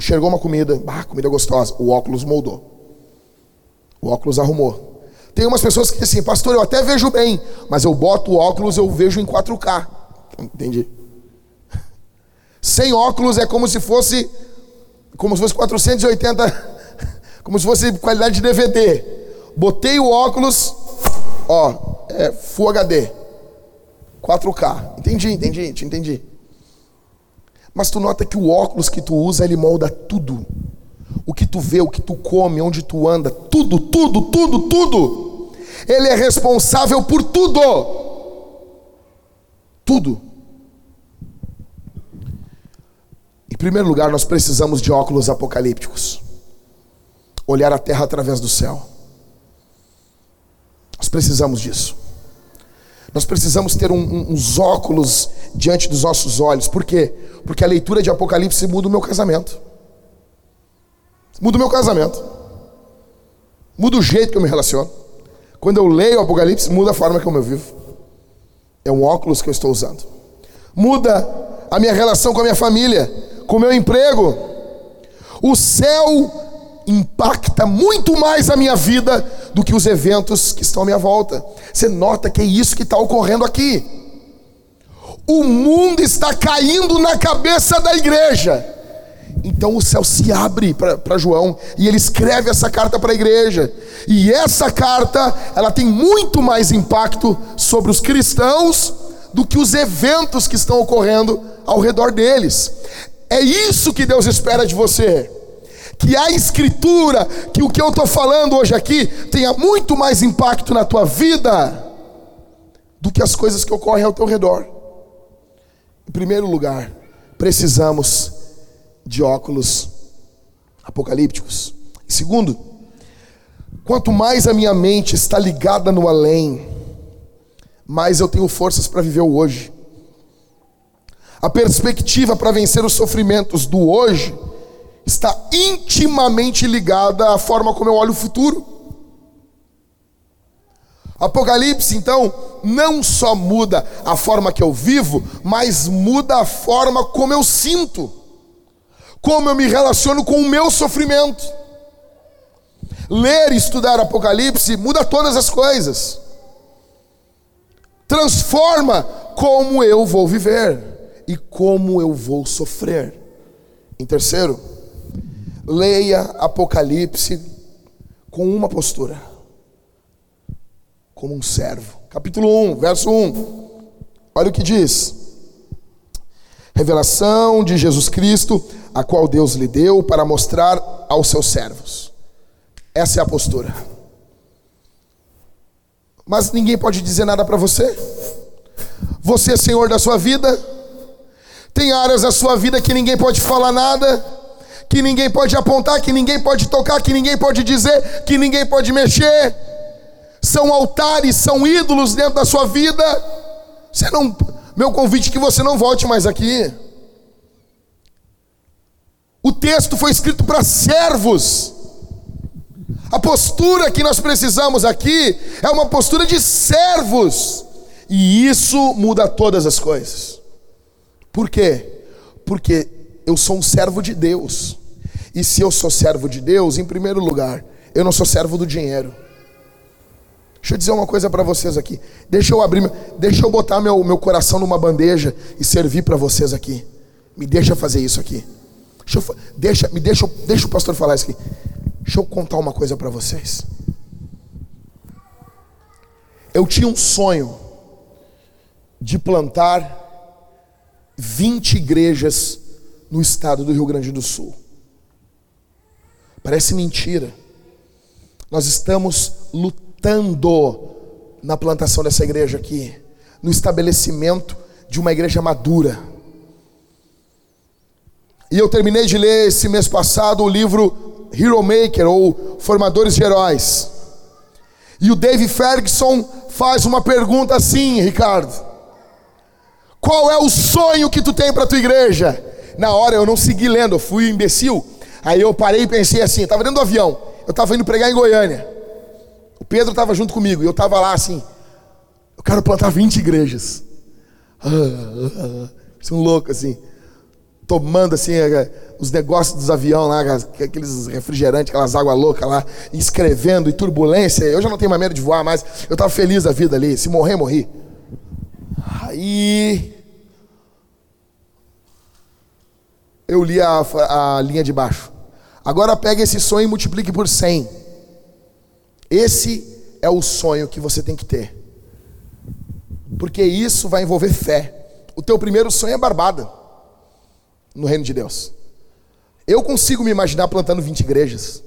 Chegou uma comida, ah, comida gostosa, o óculos moldou. O óculos arrumou. Tem umas pessoas que dizem assim, pastor, eu até vejo bem, mas eu boto o óculos, eu vejo em 4K. Entendi. Sem óculos é como se fosse como se fosse 480, *laughs* como se fosse qualidade de DVD. Botei o óculos, ó, é Full HD. 4K. Entendi, entendi, te entendi. Mas tu nota que o óculos que tu usa, ele molda tudo o que tu vê, o que tu come, onde tu anda, tudo, tudo, tudo, tudo. Ele é responsável por tudo. Tudo. Em primeiro lugar, nós precisamos de óculos apocalípticos. Olhar a terra através do céu. Nós precisamos disso. Nós precisamos ter um, um, uns óculos diante dos nossos olhos. Por quê? Porque a leitura de Apocalipse muda o meu casamento. Muda o meu casamento. Muda o jeito que eu me relaciono. Quando eu leio o Apocalipse, muda a forma como eu vivo. É um óculos que eu estou usando. Muda a minha relação com a minha família, com o meu emprego. O céu impacta muito mais a minha vida do que os eventos que estão à minha volta. Você nota que é isso que está ocorrendo aqui. O mundo está caindo na cabeça da igreja. Então o céu se abre para João e ele escreve essa carta para a igreja. E essa carta, ela tem muito mais impacto sobre os cristãos do que os eventos que estão ocorrendo ao redor deles. É isso que Deus espera de você. Que a escritura, que o que eu estou falando hoje aqui, tenha muito mais impacto na tua vida do que as coisas que ocorrem ao teu redor. Em primeiro lugar, precisamos de óculos apocalípticos. Segundo, quanto mais a minha mente está ligada no além, mais eu tenho forças para viver o hoje. A perspectiva para vencer os sofrimentos do hoje está intimamente ligada à forma como eu olho o futuro. Apocalipse, então, não só muda a forma que eu vivo, mas muda a forma como eu sinto como eu me relaciono com o meu sofrimento. Ler e estudar Apocalipse muda todas as coisas, transforma como eu vou viver e como eu vou sofrer. Em terceiro, leia Apocalipse com uma postura, como um servo. Capítulo 1, verso 1. Olha o que diz: Revelação de Jesus Cristo a qual Deus lhe deu para mostrar aos seus servos. Essa é a postura. Mas ninguém pode dizer nada para você. Você é senhor da sua vida. Tem áreas da sua vida que ninguém pode falar nada, que ninguém pode apontar, que ninguém pode tocar, que ninguém pode dizer, que ninguém pode mexer. São altares, são ídolos dentro da sua vida. Você não, meu convite é que você não volte mais aqui. O texto foi escrito para servos. A postura que nós precisamos aqui é uma postura de servos. E isso muda todas as coisas. Por quê? Porque eu sou um servo de Deus. E se eu sou servo de Deus, em primeiro lugar, eu não sou servo do dinheiro. Deixa eu dizer uma coisa para vocês aqui. Deixa eu abrir, deixa eu botar meu, meu coração numa bandeja e servir para vocês aqui. Me deixa fazer isso aqui. Deixa, eu, deixa, me deixa, deixa o pastor falar isso aqui. Deixa eu contar uma coisa para vocês. Eu tinha um sonho de plantar 20 igrejas no estado do Rio Grande do Sul. Parece mentira. Nós estamos lutando na plantação dessa igreja aqui, no estabelecimento de uma igreja madura. E eu terminei de ler esse mês passado o livro Hero Maker ou Formadores de Heróis. E o Dave Ferguson faz uma pergunta assim, Ricardo: Qual é o sonho que tu tem para tua igreja? Na hora eu não segui lendo, eu fui imbecil. Aí eu parei e pensei assim, estava dentro do avião, eu estava indo pregar em Goiânia. O Pedro estava junto comigo e eu estava lá assim, eu quero plantar 20 igrejas. Ah, ah, ah, ah. um louco assim tomando assim é, os negócios dos aviões lá, aqueles refrigerantes, aquelas águas loucas lá, escrevendo e turbulência. Eu já não tenho mais medo de voar mais. Eu estava feliz da vida ali. Se morrer, morri. Aí eu li a, a linha de baixo. Agora pega esse sonho e multiplique por 100. Esse é o sonho que você tem que ter. Porque isso vai envolver fé. O teu primeiro sonho é barbada no reino de Deus. Eu consigo me imaginar plantando 20 igrejas.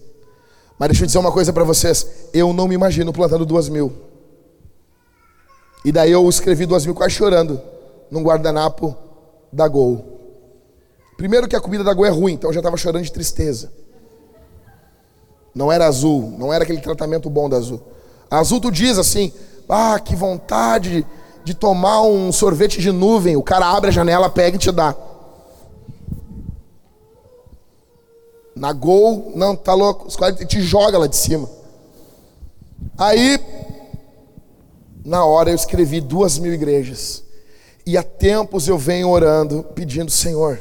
Mas deixa eu dizer uma coisa para vocês: eu não me imagino plantando duas mil. E daí eu escrevi duas mil quase chorando num guardanapo da Gol. Primeiro que a comida da Gol é ruim, então eu já estava chorando de tristeza. Não era azul, não era aquele tratamento bom da azul. A azul tu diz assim: ah, que vontade de tomar um sorvete de nuvem. O cara abre a janela, pega e te dá. Na gol, não, tá louco. Os caras te joga lá de cima. Aí, na hora eu escrevi duas mil igrejas. E há tempos eu venho orando, pedindo, Senhor,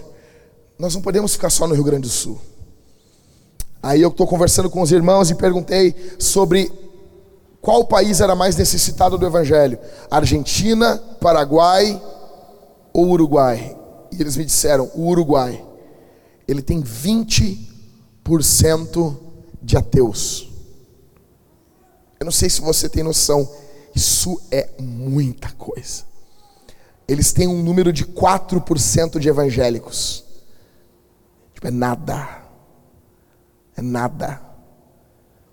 nós não podemos ficar só no Rio Grande do Sul. Aí eu estou conversando com os irmãos e perguntei sobre qual país era mais necessitado do Evangelho: Argentina, Paraguai ou Uruguai? E eles me disseram: o Uruguai. Ele tem 20 de ateus. Eu não sei se você tem noção, isso é muita coisa. Eles têm um número de 4% de evangélicos. Tipo, é nada. É nada.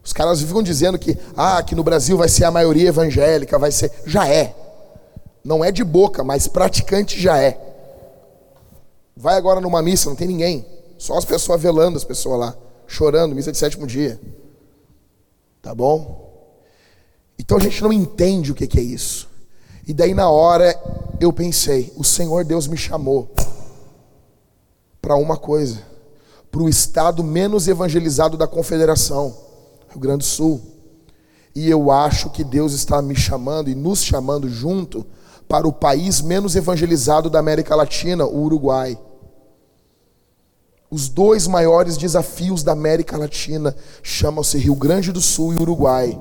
Os caras ficam dizendo que, ah, que no Brasil vai ser a maioria evangélica, vai ser. Já é. Não é de boca, mas praticante já é. Vai agora numa missa, não tem ninguém. Só as pessoas velando as pessoas lá, chorando, missa de sétimo dia. Tá bom? Então a gente não entende o que é isso. E daí na hora eu pensei, o Senhor Deus me chamou para uma coisa, para o estado menos evangelizado da confederação, Rio Grande do Sul. E eu acho que Deus está me chamando e nos chamando junto para o país menos evangelizado da América Latina, o Uruguai. Os dois maiores desafios da América Latina chamam-se Rio Grande do Sul e Uruguai.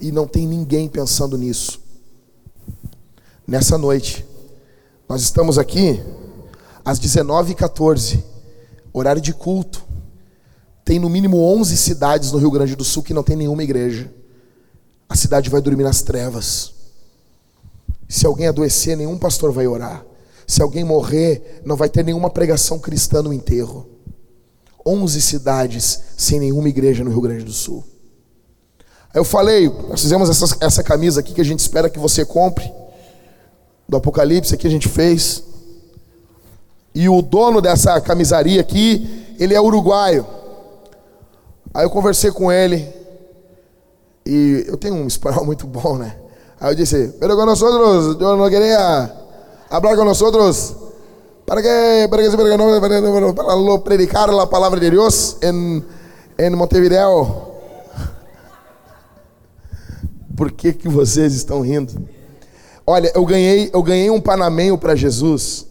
E não tem ninguém pensando nisso. Nessa noite, nós estamos aqui às 19h14, horário de culto. Tem no mínimo 11 cidades no Rio Grande do Sul que não tem nenhuma igreja. A cidade vai dormir nas trevas. Se alguém adoecer, nenhum pastor vai orar. Se alguém morrer, não vai ter nenhuma pregação cristã no enterro. 11 cidades sem nenhuma igreja no Rio Grande do Sul. Aí eu falei, nós fizemos essa, essa camisa aqui que a gente espera que você compre. Do Apocalipse aqui a gente fez. E o dono dessa camisaria aqui, ele é uruguaio. Aí eu conversei com ele. E eu tenho um espanhol muito bom, né? Aí eu disse, pero con nosotros, yo no quería hablar con nosotros. ¿Para qué? Para que, para que no, para, para lo predicar la palabra de Dios en, en Montevideo. Por que, que vocês estão rindo? Olha, eu ganhei, eu ganhei um panamenho para Jesus.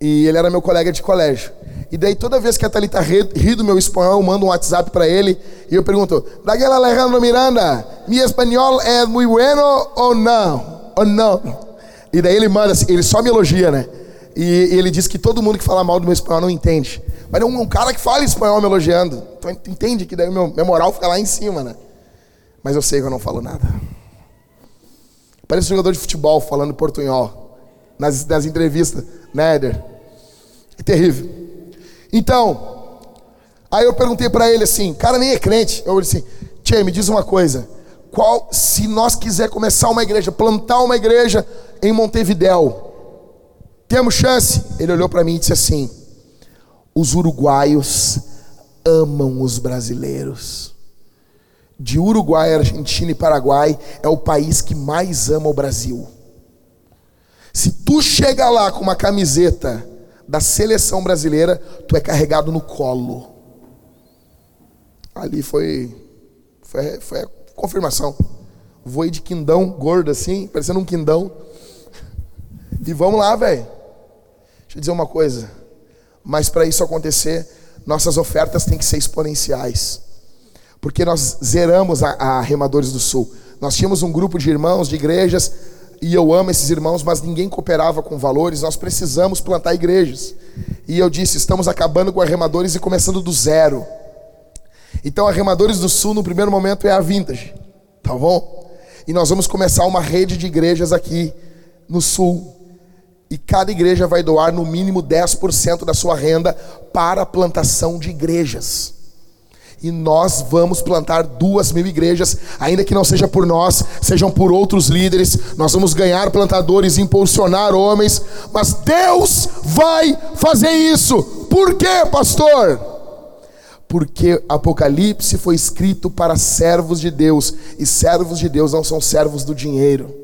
E ele era meu colega de colégio. E daí toda vez que a Thalita ri, ri do meu espanhol, eu mando um WhatsApp para ele e eu pergunto: Daquela Alejandro Miranda, mi espanhol é muito bueno ou não? Ou não? E daí ele manda, ele só me elogia, né? E, e ele diz que todo mundo que fala mal do meu espanhol não entende. Mas é um, um cara que fala espanhol me elogiando. Então entende que daí meu, minha moral fica lá em cima, né? Mas eu sei que eu não falo nada. Parece um jogador de futebol falando portunhol nas, nas entrevistas, né, Éder? É terrível. Então, aí eu perguntei para ele assim, cara nem é crente. Eu disse assim, Tchê, me diz uma coisa. Qual, se nós quiser começar uma igreja, plantar uma igreja em Montevidéu, temos chance? Ele olhou para mim e disse assim: os uruguaios amam os brasileiros de Uruguai, Argentina e Paraguai é o país que mais ama o Brasil. Se tu chega lá com uma camiseta da seleção brasileira, tu é carregado no colo. Ali foi foi, foi a confirmação. Voei de quindão gordo assim, parecendo um quindão. E vamos lá, velho. Deixa eu dizer uma coisa. Mas para isso acontecer, nossas ofertas têm que ser exponenciais porque nós zeramos a, a Remadores do Sul. Nós tínhamos um grupo de irmãos, de igrejas, e eu amo esses irmãos, mas ninguém cooperava com valores. Nós precisamos plantar igrejas. E eu disse: estamos acabando com a Remadores e começando do zero. Então, a Remadores do Sul, no primeiro momento, é a Vintage, tá bom? E nós vamos começar uma rede de igrejas aqui no Sul. E cada igreja vai doar no mínimo 10% da sua renda para a plantação de igrejas e nós vamos plantar duas mil igrejas, ainda que não seja por nós, sejam por outros líderes. Nós vamos ganhar plantadores, impulsionar homens, mas Deus vai fazer isso. Por quê, pastor? Porque Apocalipse foi escrito para servos de Deus, e servos de Deus não são servos do dinheiro.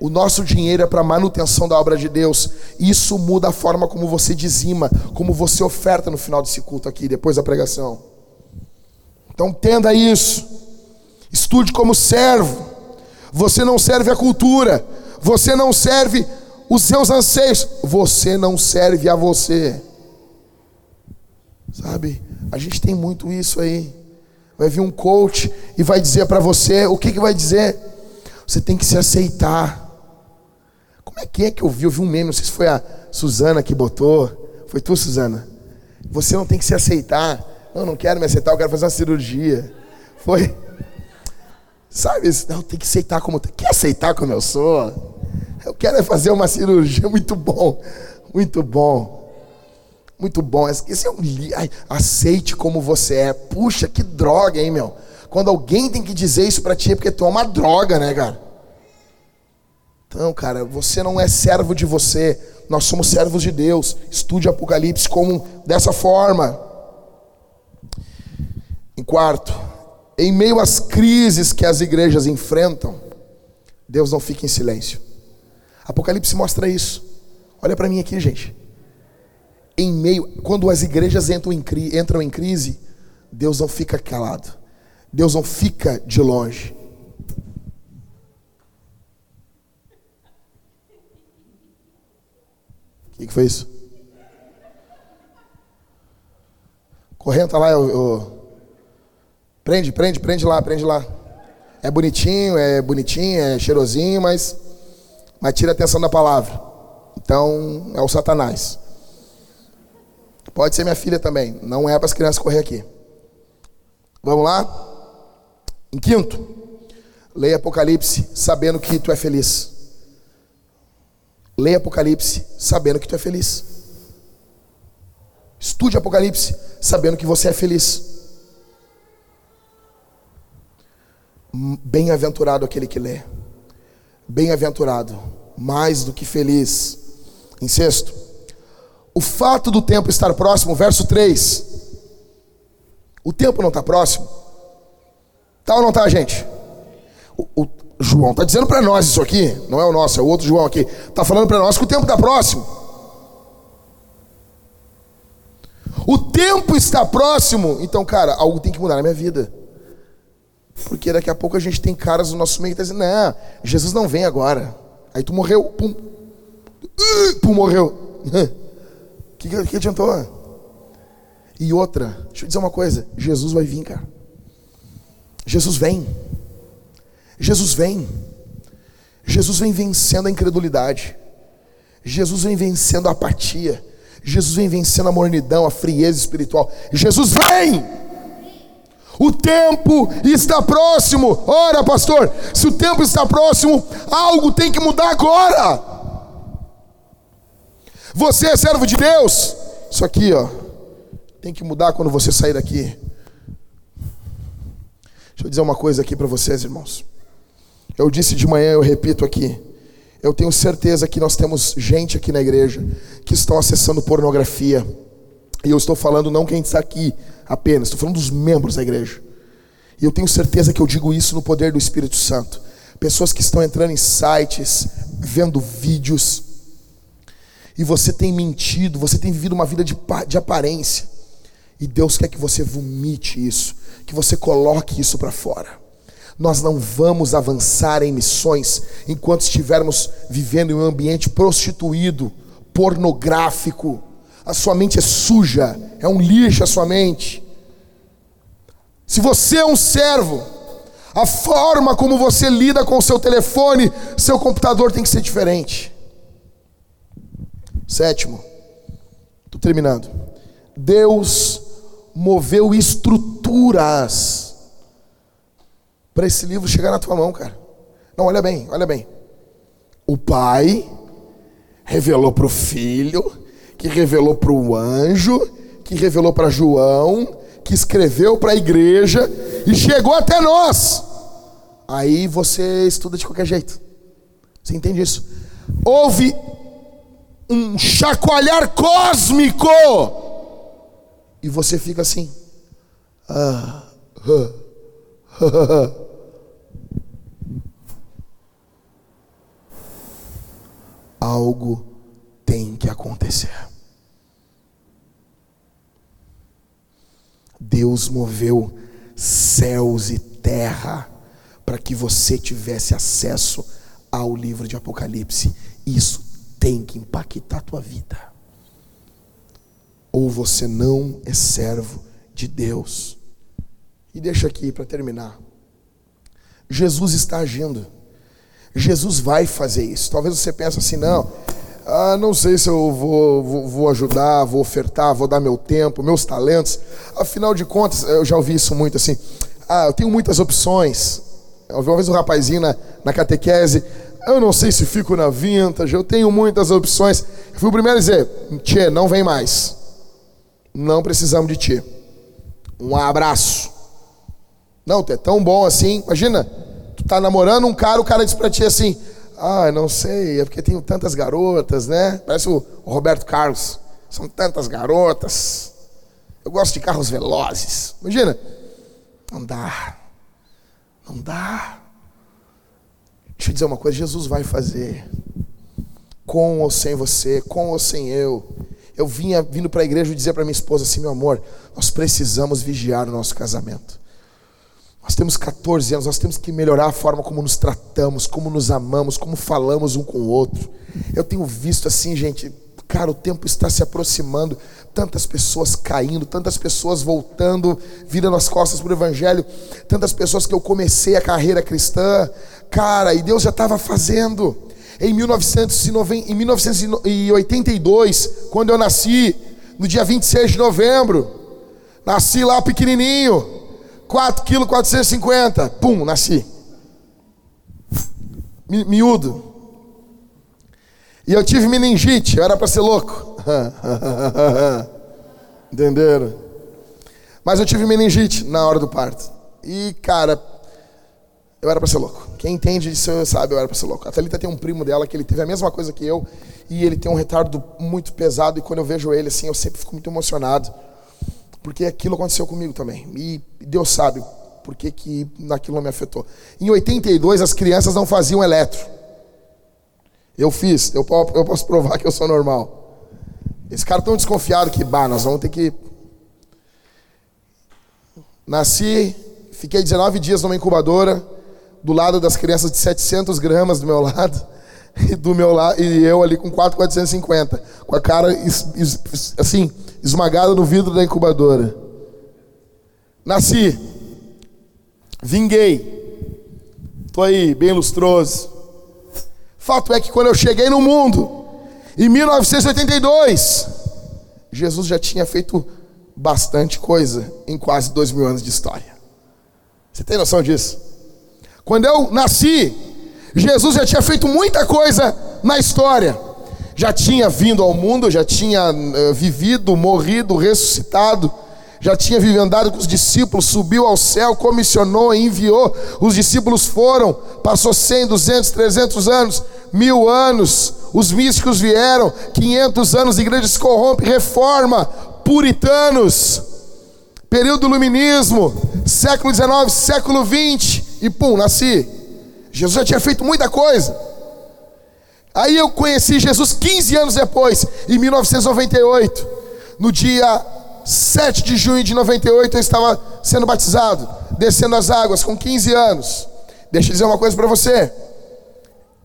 O nosso dinheiro é para manutenção da obra de Deus. Isso muda a forma como você dizima, como você oferta no final desse culto aqui, depois da pregação. Então entenda isso. Estude como servo. Você não serve a cultura. Você não serve os seus anseios. Você não serve a você. Sabe? A gente tem muito isso aí. Vai vir um coach e vai dizer para você, o que, que vai dizer? Você tem que se aceitar. Como é que é que eu vi? Eu vi um meme, não sei se foi a Suzana que botou. Foi tu, Suzana? Você não tem que se aceitar. Não, não quero me aceitar, eu quero fazer uma cirurgia. Foi. Sabe, não, tem que aceitar como. Quer aceitar como eu sou? Eu quero é fazer uma cirurgia *laughs* muito bom. Muito bom. Muito bom. Esse é um. Ai, aceite como você é. Puxa, que droga, hein, meu? Quando alguém tem que dizer isso pra ti é porque tu é uma droga, né, cara? Então, cara, você não é servo de você. Nós somos servos de Deus. Estude Apocalipse como dessa forma. Em quarto, em meio às crises que as igrejas enfrentam, Deus não fica em silêncio. Apocalipse mostra isso. Olha para mim aqui, gente. Em meio, quando as igrejas entram em, entram em crise, Deus não fica calado. Deus não fica de longe. O que, que foi isso? Correnta lá, eu, eu Prende, prende, prende lá, prende lá. É bonitinho, é bonitinho, é cheirosinho, mas, mas tira a atenção da palavra. Então é o Satanás. Pode ser minha filha também. Não é para as crianças correr aqui. Vamos lá? Em quinto, leia Apocalipse sabendo que tu é feliz. Leia Apocalipse sabendo que tu é feliz. Estude Apocalipse sabendo que você é feliz. Bem-aventurado aquele que lê. Bem-aventurado, mais do que feliz. Em sexto, O fato do tempo estar próximo, verso 3. O tempo não está próximo? Tá ou não tá, gente? O, o João está dizendo para nós isso aqui, não é o nosso, é o outro João aqui. Está falando para nós que o tempo está próximo. O tempo está próximo, então, cara, algo tem que mudar na minha vida. Porque daqui a pouco a gente tem caras no nosso meio que tá dizendo: Não, Jesus não vem agora. Aí tu morreu, pum, pum, morreu. *laughs* que, que adiantou? E outra, deixa eu dizer uma coisa: Jesus vai vir, cara. Jesus vem. Jesus vem. Jesus vem vencendo a incredulidade. Jesus vem vencendo a apatia. Jesus vem vencendo a mornidão, a frieza espiritual. Jesus vem! O tempo está próximo. Ora, pastor, se o tempo está próximo, algo tem que mudar agora. Você é servo de Deus. Isso aqui, ó, tem que mudar quando você sair daqui. Deixa eu dizer uma coisa aqui para vocês, irmãos. Eu disse de manhã, eu repito aqui. Eu tenho certeza que nós temos gente aqui na igreja que estão acessando pornografia. E eu estou falando não quem está aqui apenas, estou falando dos membros da igreja. E eu tenho certeza que eu digo isso no poder do Espírito Santo. Pessoas que estão entrando em sites, vendo vídeos, e você tem mentido, você tem vivido uma vida de, de aparência. E Deus quer que você vomite isso, que você coloque isso para fora. Nós não vamos avançar em missões enquanto estivermos vivendo em um ambiente prostituído, pornográfico. A sua mente é suja, é um lixo a sua mente. Se você é um servo, a forma como você lida com o seu telefone, seu computador tem que ser diferente. Sétimo, estou terminando. Deus moveu estruturas para esse livro chegar na tua mão, cara. Não, olha bem, olha bem. O pai revelou para o filho, que revelou para o anjo, que revelou para João, que escreveu para a igreja e chegou até nós. Aí você estuda de qualquer jeito. Você entende isso? Houve um chacoalhar cósmico e você fica assim. Ah, *laughs* algo tem que acontecer. Deus moveu céus e terra para que você tivesse acesso ao livro de Apocalipse. Isso tem que impactar a tua vida. Ou você não é servo de Deus. E deixa aqui para terminar. Jesus está agindo. Jesus vai fazer isso. Talvez você pense assim, não, ah, não sei se eu vou, vou, vou, ajudar, vou ofertar, vou dar meu tempo, meus talentos. Afinal de contas, eu já ouvi isso muito assim. Ah, eu tenho muitas opções. Eu ouvi uma vez um rapazinho na, na catequese. Eu não sei se fico na vintage, eu tenho muitas opções. Eu fui o primeiro a dizer: Tchê, não vem mais. Não precisamos de ti. Um abraço. Não, tu é tão bom assim. Imagina, tu tá namorando um cara, o cara diz pra ti assim: Ah, não sei, é porque tenho tantas garotas, né? Parece o Roberto Carlos. São tantas garotas. Eu gosto de carros velozes. Imagina. Não dá. Não dá. Deixa eu dizer uma coisa: Jesus vai fazer. Com ou sem você, com ou sem eu. Eu vinha vindo para a igreja e dizer para minha esposa assim: meu amor, nós precisamos vigiar o nosso casamento. Nós temos 14 anos, nós temos que melhorar a forma como nos tratamos, como nos amamos, como falamos um com o outro. Eu tenho visto assim, gente, cara, o tempo está se aproximando, tantas pessoas caindo, tantas pessoas voltando, virando as costas para o Evangelho, tantas pessoas que eu comecei a carreira cristã, cara, e Deus já estava fazendo. Em, 1990, em 1982, quando eu nasci, no dia 26 de novembro, nasci lá pequenininho, 4 quilos 450. Pum, nasci. Mi, miúdo. E eu tive meningite, eu era para ser louco. *laughs* Entenderam? Mas eu tive meningite na hora do parto. E, cara, Eu era para ser louco. Quem entende disso sabe, eu era para ser louco. A Thalita tem um primo dela que ele teve a mesma coisa que eu e ele tem um retardo muito pesado e quando eu vejo ele assim, eu sempre fico muito emocionado. Porque aquilo aconteceu comigo também. E Deus sabe por que, que naquilo me afetou. Em 82 as crianças não faziam eletro. Eu fiz, eu, eu posso provar que eu sou normal. Esse cara tão desconfiado que, bah, nós vamos ter que. Nasci, fiquei 19 dias numa incubadora do lado das crianças de 700 gramas do meu lado, *laughs* e do meu lado, e eu ali com 4,450, com a cara assim, esmagada no vidro da incubadora. Nasci, vinguei, tô aí, bem lustroso. Fato é que quando eu cheguei no mundo, em 1982, Jesus já tinha feito bastante coisa em quase dois mil anos de história. Você tem noção disso? Quando eu nasci, Jesus já tinha feito muita coisa na história. Já tinha vindo ao mundo, já tinha uh, vivido, morrido, ressuscitado, já tinha vivido, andado com os discípulos, subiu ao céu, comissionou, enviou. Os discípulos foram, passou 100, 200, 300 anos, mil anos. Os místicos vieram, 500 anos, a igreja se corrompe, reforma, puritanos, período do iluminismo, século 19, século 20 e pum, nasci. Jesus já tinha feito muita coisa. Aí eu conheci Jesus 15 anos depois, em 1998. No dia 7 de junho de 98, eu estava sendo batizado, descendo as águas com 15 anos. Deixa eu dizer uma coisa para você.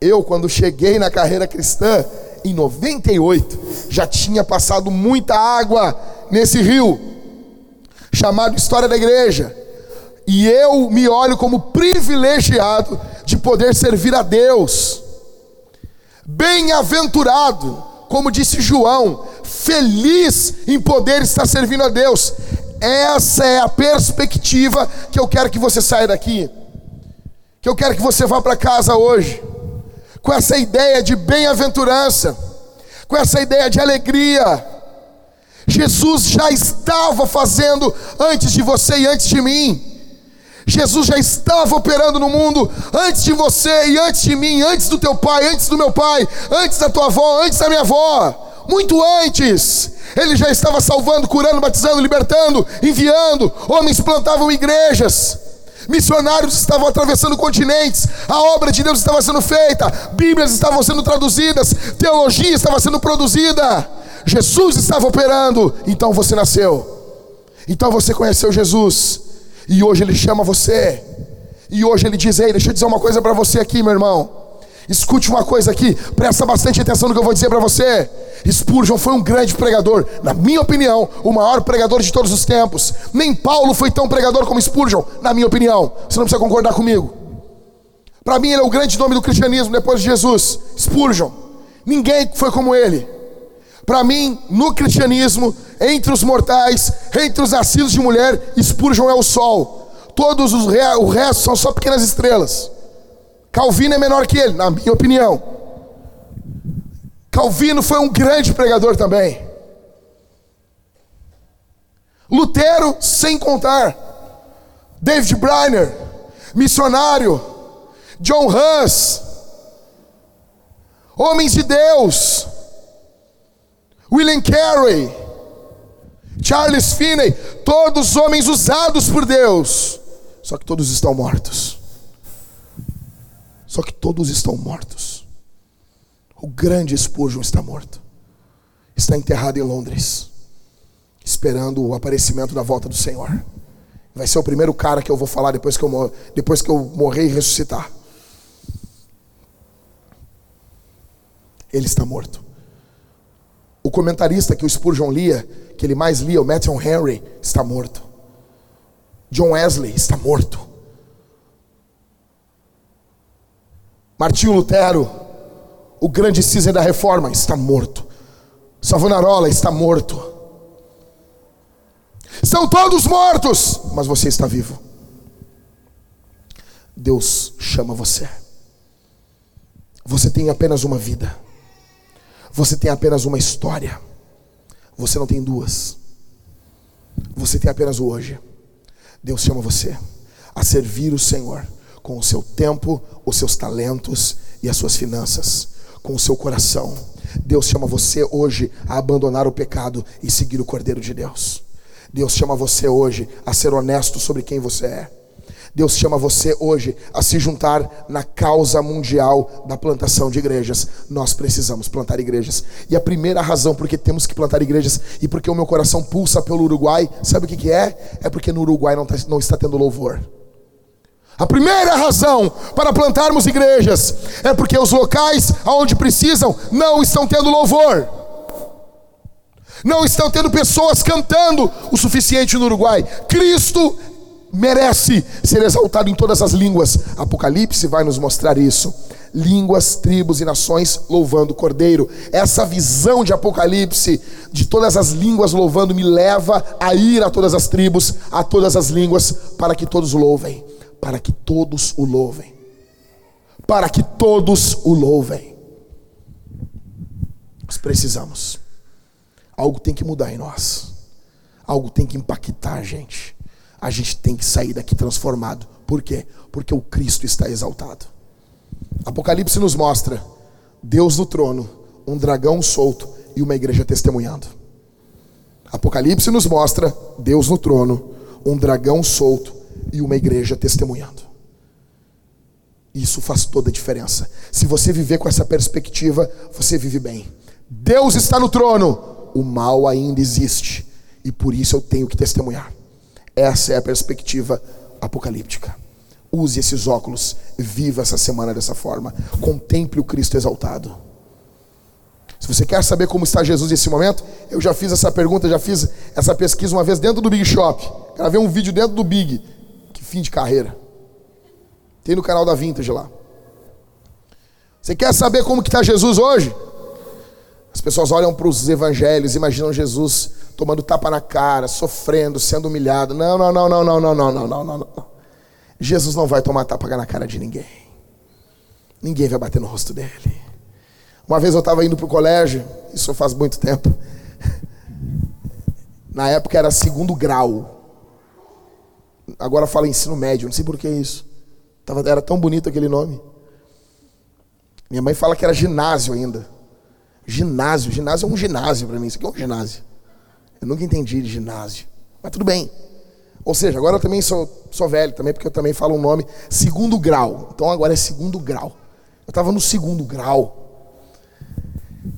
Eu, quando cheguei na carreira cristã, em 98, já tinha passado muita água nesse rio, chamado História da Igreja. E eu me olho como privilegiado de poder servir a Deus. Bem-aventurado, como disse João, feliz em poder estar servindo a Deus. Essa é a perspectiva que eu quero que você saia daqui. Que eu quero que você vá para casa hoje. Com essa ideia de bem-aventurança, com essa ideia de alegria. Jesus já estava fazendo antes de você e antes de mim. Jesus já estava operando no mundo antes de você e antes de mim, antes do teu pai, antes do meu pai, antes da tua avó, antes da minha avó. Muito antes, ele já estava salvando, curando, batizando, libertando, enviando. Homens plantavam igrejas, missionários estavam atravessando continentes, a obra de Deus estava sendo feita, Bíblias estavam sendo traduzidas, teologia estava sendo produzida. Jesus estava operando, então você nasceu, então você conheceu Jesus. E hoje Ele chama você. E hoje Ele diz: Ei, deixa eu dizer uma coisa para você aqui, meu irmão. Escute uma coisa aqui, presta bastante atenção no que eu vou dizer para você. Spurgeon foi um grande pregador, na minha opinião, o maior pregador de todos os tempos. Nem Paulo foi tão pregador como Spurgeon, na minha opinião. Você não precisa concordar comigo. Para mim, ele é o grande nome do cristianismo depois de Jesus. Spurgeon. Ninguém foi como ele. Para mim, no cristianismo, entre os mortais, entre os nascidos de mulher, Spurgeon é o sol. Todos os re... o resto são só pequenas estrelas. Calvino é menor que ele, na minha opinião. Calvino foi um grande pregador também. Lutero, sem contar. David Briner, missionário. John Hus, homens de Deus. William Carey, Charles Finney, todos homens usados por Deus, só que todos estão mortos. Só que todos estão mortos. O grande Spurgeon está morto. Está enterrado em Londres, esperando o aparecimento da volta do Senhor. Vai ser o primeiro cara que eu vou falar depois que eu, depois que eu morrer e ressuscitar. Ele está morto. O comentarista que o Spurgeon lia, que ele mais lia, o Matthew Henry, está morto. John Wesley está morto. Martinho Lutero, o grande cisne da reforma, está morto. Savonarola está morto. Estão todos mortos, mas você está vivo. Deus chama você. Você tem apenas uma vida. Você tem apenas uma história. Você não tem duas. Você tem apenas o hoje. Deus chama você a servir o Senhor com o seu tempo, os seus talentos e as suas finanças, com o seu coração. Deus chama você hoje a abandonar o pecado e seguir o Cordeiro de Deus. Deus chama você hoje a ser honesto sobre quem você é. Deus chama você hoje a se juntar na causa mundial da plantação de igrejas. Nós precisamos plantar igrejas. E a primeira razão por que temos que plantar igrejas e porque o meu coração pulsa pelo Uruguai, sabe o que, que é? É porque no Uruguai não, tá, não está tendo louvor. A primeira razão para plantarmos igrejas é porque os locais onde precisam não estão tendo louvor. Não estão tendo pessoas cantando o suficiente no Uruguai. Cristo merece ser exaltado em todas as línguas. Apocalipse vai nos mostrar isso. Línguas, tribos e nações louvando o Cordeiro. Essa visão de Apocalipse, de todas as línguas louvando, me leva a ir a todas as tribos, a todas as línguas, para que todos louvem. Para que todos o louvem. Para que todos o louvem. Nós precisamos. Algo tem que mudar em nós. Algo tem que impactar a gente a gente tem que sair daqui transformado. Por quê? Porque o Cristo está exaltado. Apocalipse nos mostra Deus no trono, um dragão solto e uma igreja testemunhando. Apocalipse nos mostra Deus no trono, um dragão solto e uma igreja testemunhando. Isso faz toda a diferença. Se você viver com essa perspectiva, você vive bem. Deus está no trono, o mal ainda existe, e por isso eu tenho que testemunhar. Essa é a perspectiva apocalíptica. Use esses óculos, viva essa semana dessa forma. Contemple o Cristo exaltado. Se você quer saber como está Jesus nesse momento, eu já fiz essa pergunta, já fiz essa pesquisa uma vez dentro do Big Shop. Gravei um vídeo dentro do Big. Que fim de carreira. Tem no canal da Vintage lá. Você quer saber como está Jesus hoje? As pessoas olham para os evangelhos, imaginam Jesus tomando tapa na cara, sofrendo, sendo humilhado. Não, não, não, não, não, não, não, não, não, não. Jesus não vai tomar tapa na cara de ninguém. Ninguém vai bater no rosto dele. Uma vez eu estava indo para o colégio, isso faz muito tempo. *laughs* Na época era segundo grau. Agora fala ensino médio, não sei por que isso. Tava, era tão bonito aquele nome. Minha mãe fala que era ginásio ainda. Ginásio, ginásio é um ginásio para mim. Isso aqui é um ginásio. Eu nunca entendi de ginásio. Mas tudo bem. Ou seja, agora eu também sou, sou velho também, porque eu também falo um nome segundo grau. Então agora é segundo grau. Eu estava no segundo grau.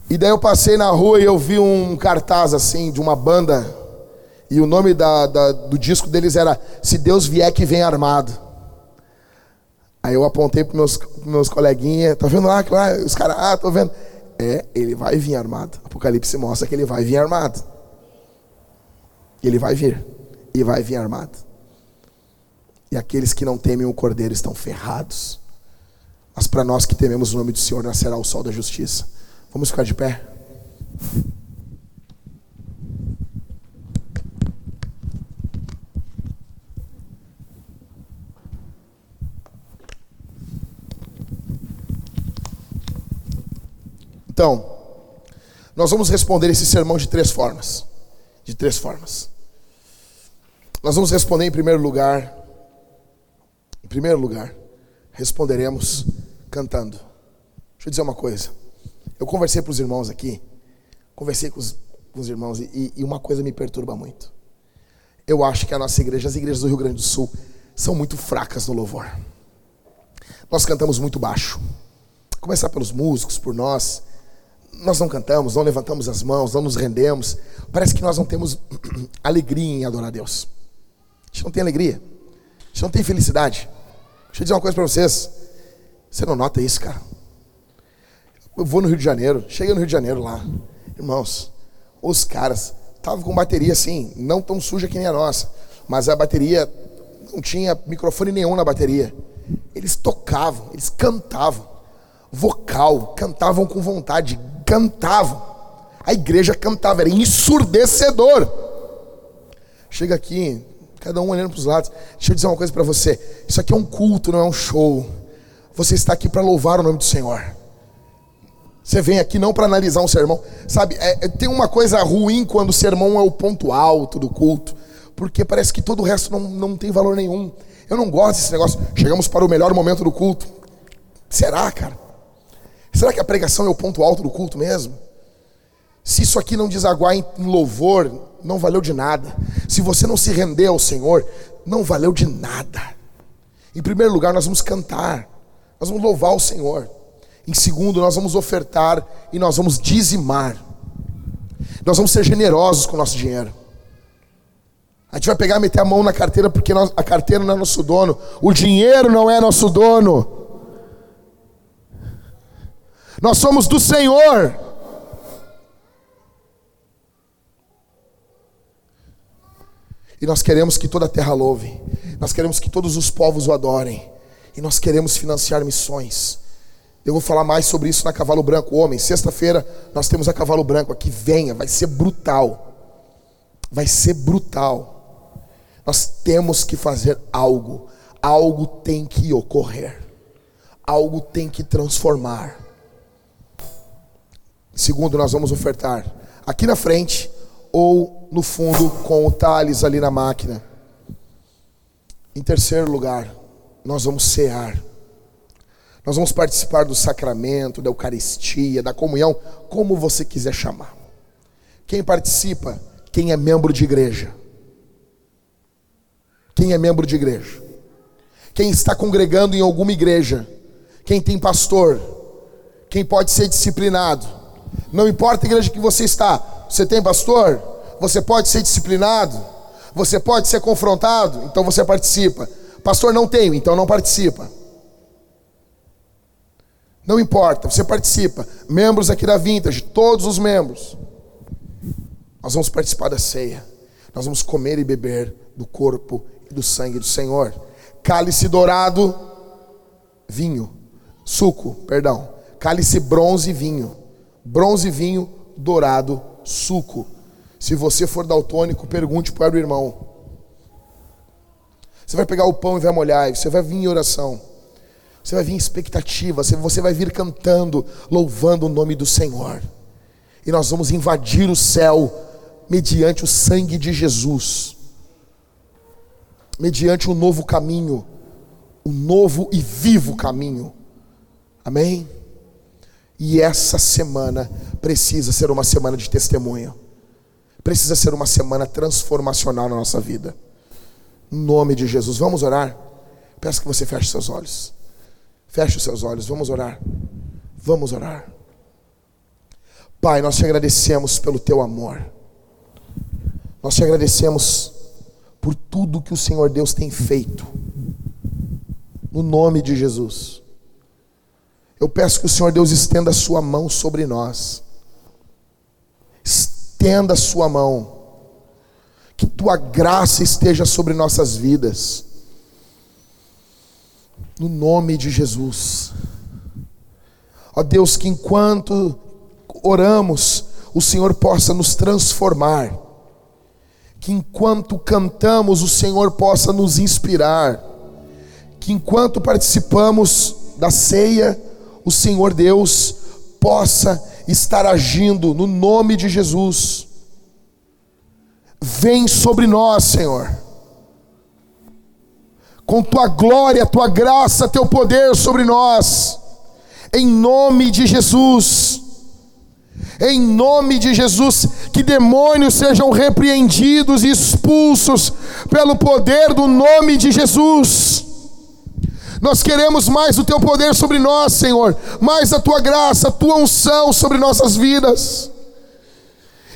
E daí eu passei na rua e eu vi um cartaz assim de uma banda. E o nome da, da, do disco deles era Se Deus Vier Que Vem Armado. Aí eu apontei para meus, meus coleguinhas, tá vendo lá? lá os caras, ah, tô vendo. É, ele vai vir armado. Apocalipse mostra que ele vai vir armado. Ele vai vir. E vai vir armado. E aqueles que não temem o cordeiro estão ferrados. Mas para nós que tememos o nome do Senhor, nascerá o sol da justiça. Vamos ficar de pé? Então, nós vamos responder esse sermão de três formas. De três formas. Nós vamos responder em primeiro lugar. Em primeiro lugar, responderemos cantando. Deixa eu dizer uma coisa. Eu conversei para os irmãos aqui, conversei com os, com os irmãos e, e uma coisa me perturba muito. Eu acho que a nossa igreja, as igrejas do Rio Grande do Sul, são muito fracas no louvor. Nós cantamos muito baixo. Começar pelos músicos, por nós. Nós não cantamos, não levantamos as mãos, não nos rendemos. Parece que nós não temos *clears throat* alegria em adorar a Deus gente não tem alegria. A gente não tem felicidade. Deixa eu dizer uma coisa para vocês. Você não nota isso, cara? Eu vou no Rio de Janeiro, cheguei no Rio de Janeiro lá. Irmãos, os caras estavam com bateria assim, não tão suja que nem a nossa, mas a bateria não tinha microfone nenhum na bateria. Eles tocavam, eles cantavam, vocal, cantavam com vontade, cantavam. A igreja cantava, era ensurdecedor. Chega aqui, cada um olhando para os lados. Deixa eu dizer uma coisa para você: isso aqui é um culto, não é um show. Você está aqui para louvar o nome do Senhor. Você vem aqui não para analisar um sermão. Sabe, é, é, tem uma coisa ruim quando o sermão é o ponto alto do culto, porque parece que todo o resto não, não tem valor nenhum. Eu não gosto desse negócio. Chegamos para o melhor momento do culto. Será, cara? Será que a pregação é o ponto alto do culto mesmo? Se isso aqui não desaguar em louvor, não valeu de nada. Se você não se render ao Senhor, não valeu de nada. Em primeiro lugar, nós vamos cantar, nós vamos louvar o Senhor. Em segundo, nós vamos ofertar e nós vamos dizimar. Nós vamos ser generosos com o nosso dinheiro. A gente vai pegar e meter a mão na carteira porque a carteira não é nosso dono. O dinheiro não é nosso dono. Nós somos do Senhor. E nós queremos que toda a terra louve. Nós queremos que todos os povos o adorem. E nós queremos financiar missões. Eu vou falar mais sobre isso na Cavalo Branco Homem. Sexta-feira nós temos a Cavalo Branco aqui. Venha, vai ser brutal. Vai ser brutal. Nós temos que fazer algo. Algo tem que ocorrer. Algo tem que transformar. Segundo, nós vamos ofertar aqui na frente ou no fundo com o Thales ali na máquina. Em terceiro lugar, nós vamos cear. Nós vamos participar do sacramento, da Eucaristia, da comunhão, como você quiser chamar. Quem participa? Quem é membro de igreja. Quem é membro de igreja? Quem está congregando em alguma igreja? Quem tem pastor? Quem pode ser disciplinado? Não importa a igreja que você está, você tem pastor? Você pode ser disciplinado? Você pode ser confrontado? Então você participa. Pastor, não tenho, então não participa. Não importa, você participa. Membros aqui da Vintage, todos os membros. Nós vamos participar da ceia. Nós vamos comer e beber do corpo e do sangue do Senhor. Cálice dourado, vinho. Suco, perdão. Cálice bronze, vinho bronze, vinho, dourado, suco. Se você for daltônico, pergunte para o irmão. Você vai pegar o pão e vai molhar, você vai vir em oração. Você vai vir em expectativa, você vai vir cantando, louvando o nome do Senhor. E nós vamos invadir o céu mediante o sangue de Jesus. Mediante um novo caminho, um novo e vivo caminho. Amém? E essa semana precisa ser uma semana de testemunho. Precisa ser uma semana transformacional na nossa vida. Em nome de Jesus. Vamos orar? Peço que você feche seus olhos. Feche os seus olhos. Vamos orar. Vamos orar. Pai, nós te agradecemos pelo teu amor. Nós te agradecemos por tudo que o Senhor Deus tem feito. No nome de Jesus. Eu peço que o Senhor Deus estenda a sua mão sobre nós. Estenda a sua mão. Que tua graça esteja sobre nossas vidas. No nome de Jesus. Ó Deus, que enquanto oramos, o Senhor possa nos transformar. Que enquanto cantamos, o Senhor possa nos inspirar. Que enquanto participamos da ceia, o Senhor Deus possa estar agindo no nome de Jesus. Vem sobre nós, Senhor. Com tua glória, tua graça, teu poder sobre nós. Em nome de Jesus. Em nome de Jesus, que demônios sejam repreendidos e expulsos pelo poder do nome de Jesus. Nós queremos mais o teu poder sobre nós, Senhor, mais a tua graça, a tua unção sobre nossas vidas.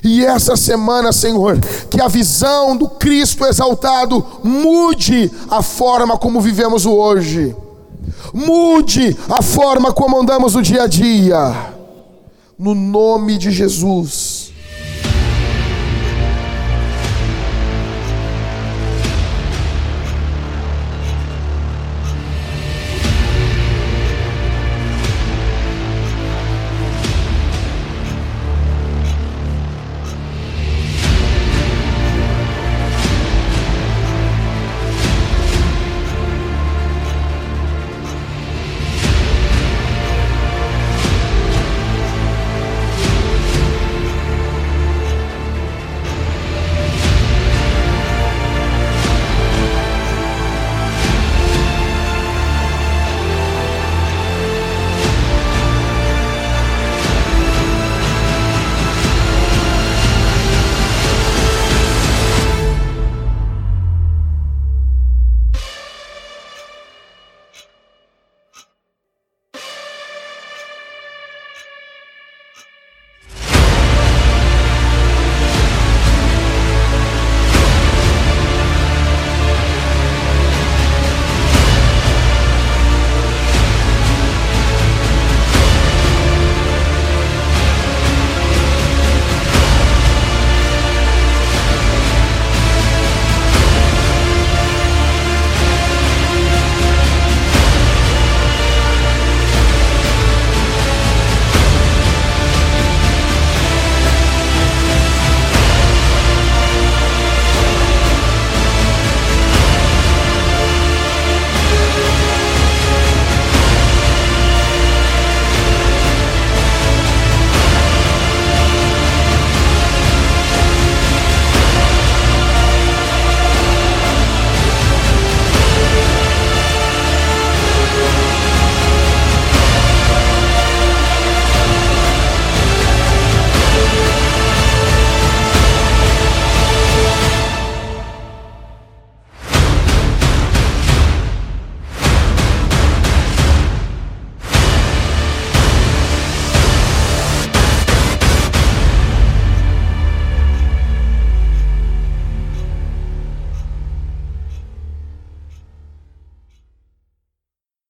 E essa semana, Senhor, que a visão do Cristo exaltado mude a forma como vivemos o hoje, mude a forma como andamos no dia a dia, no nome de Jesus.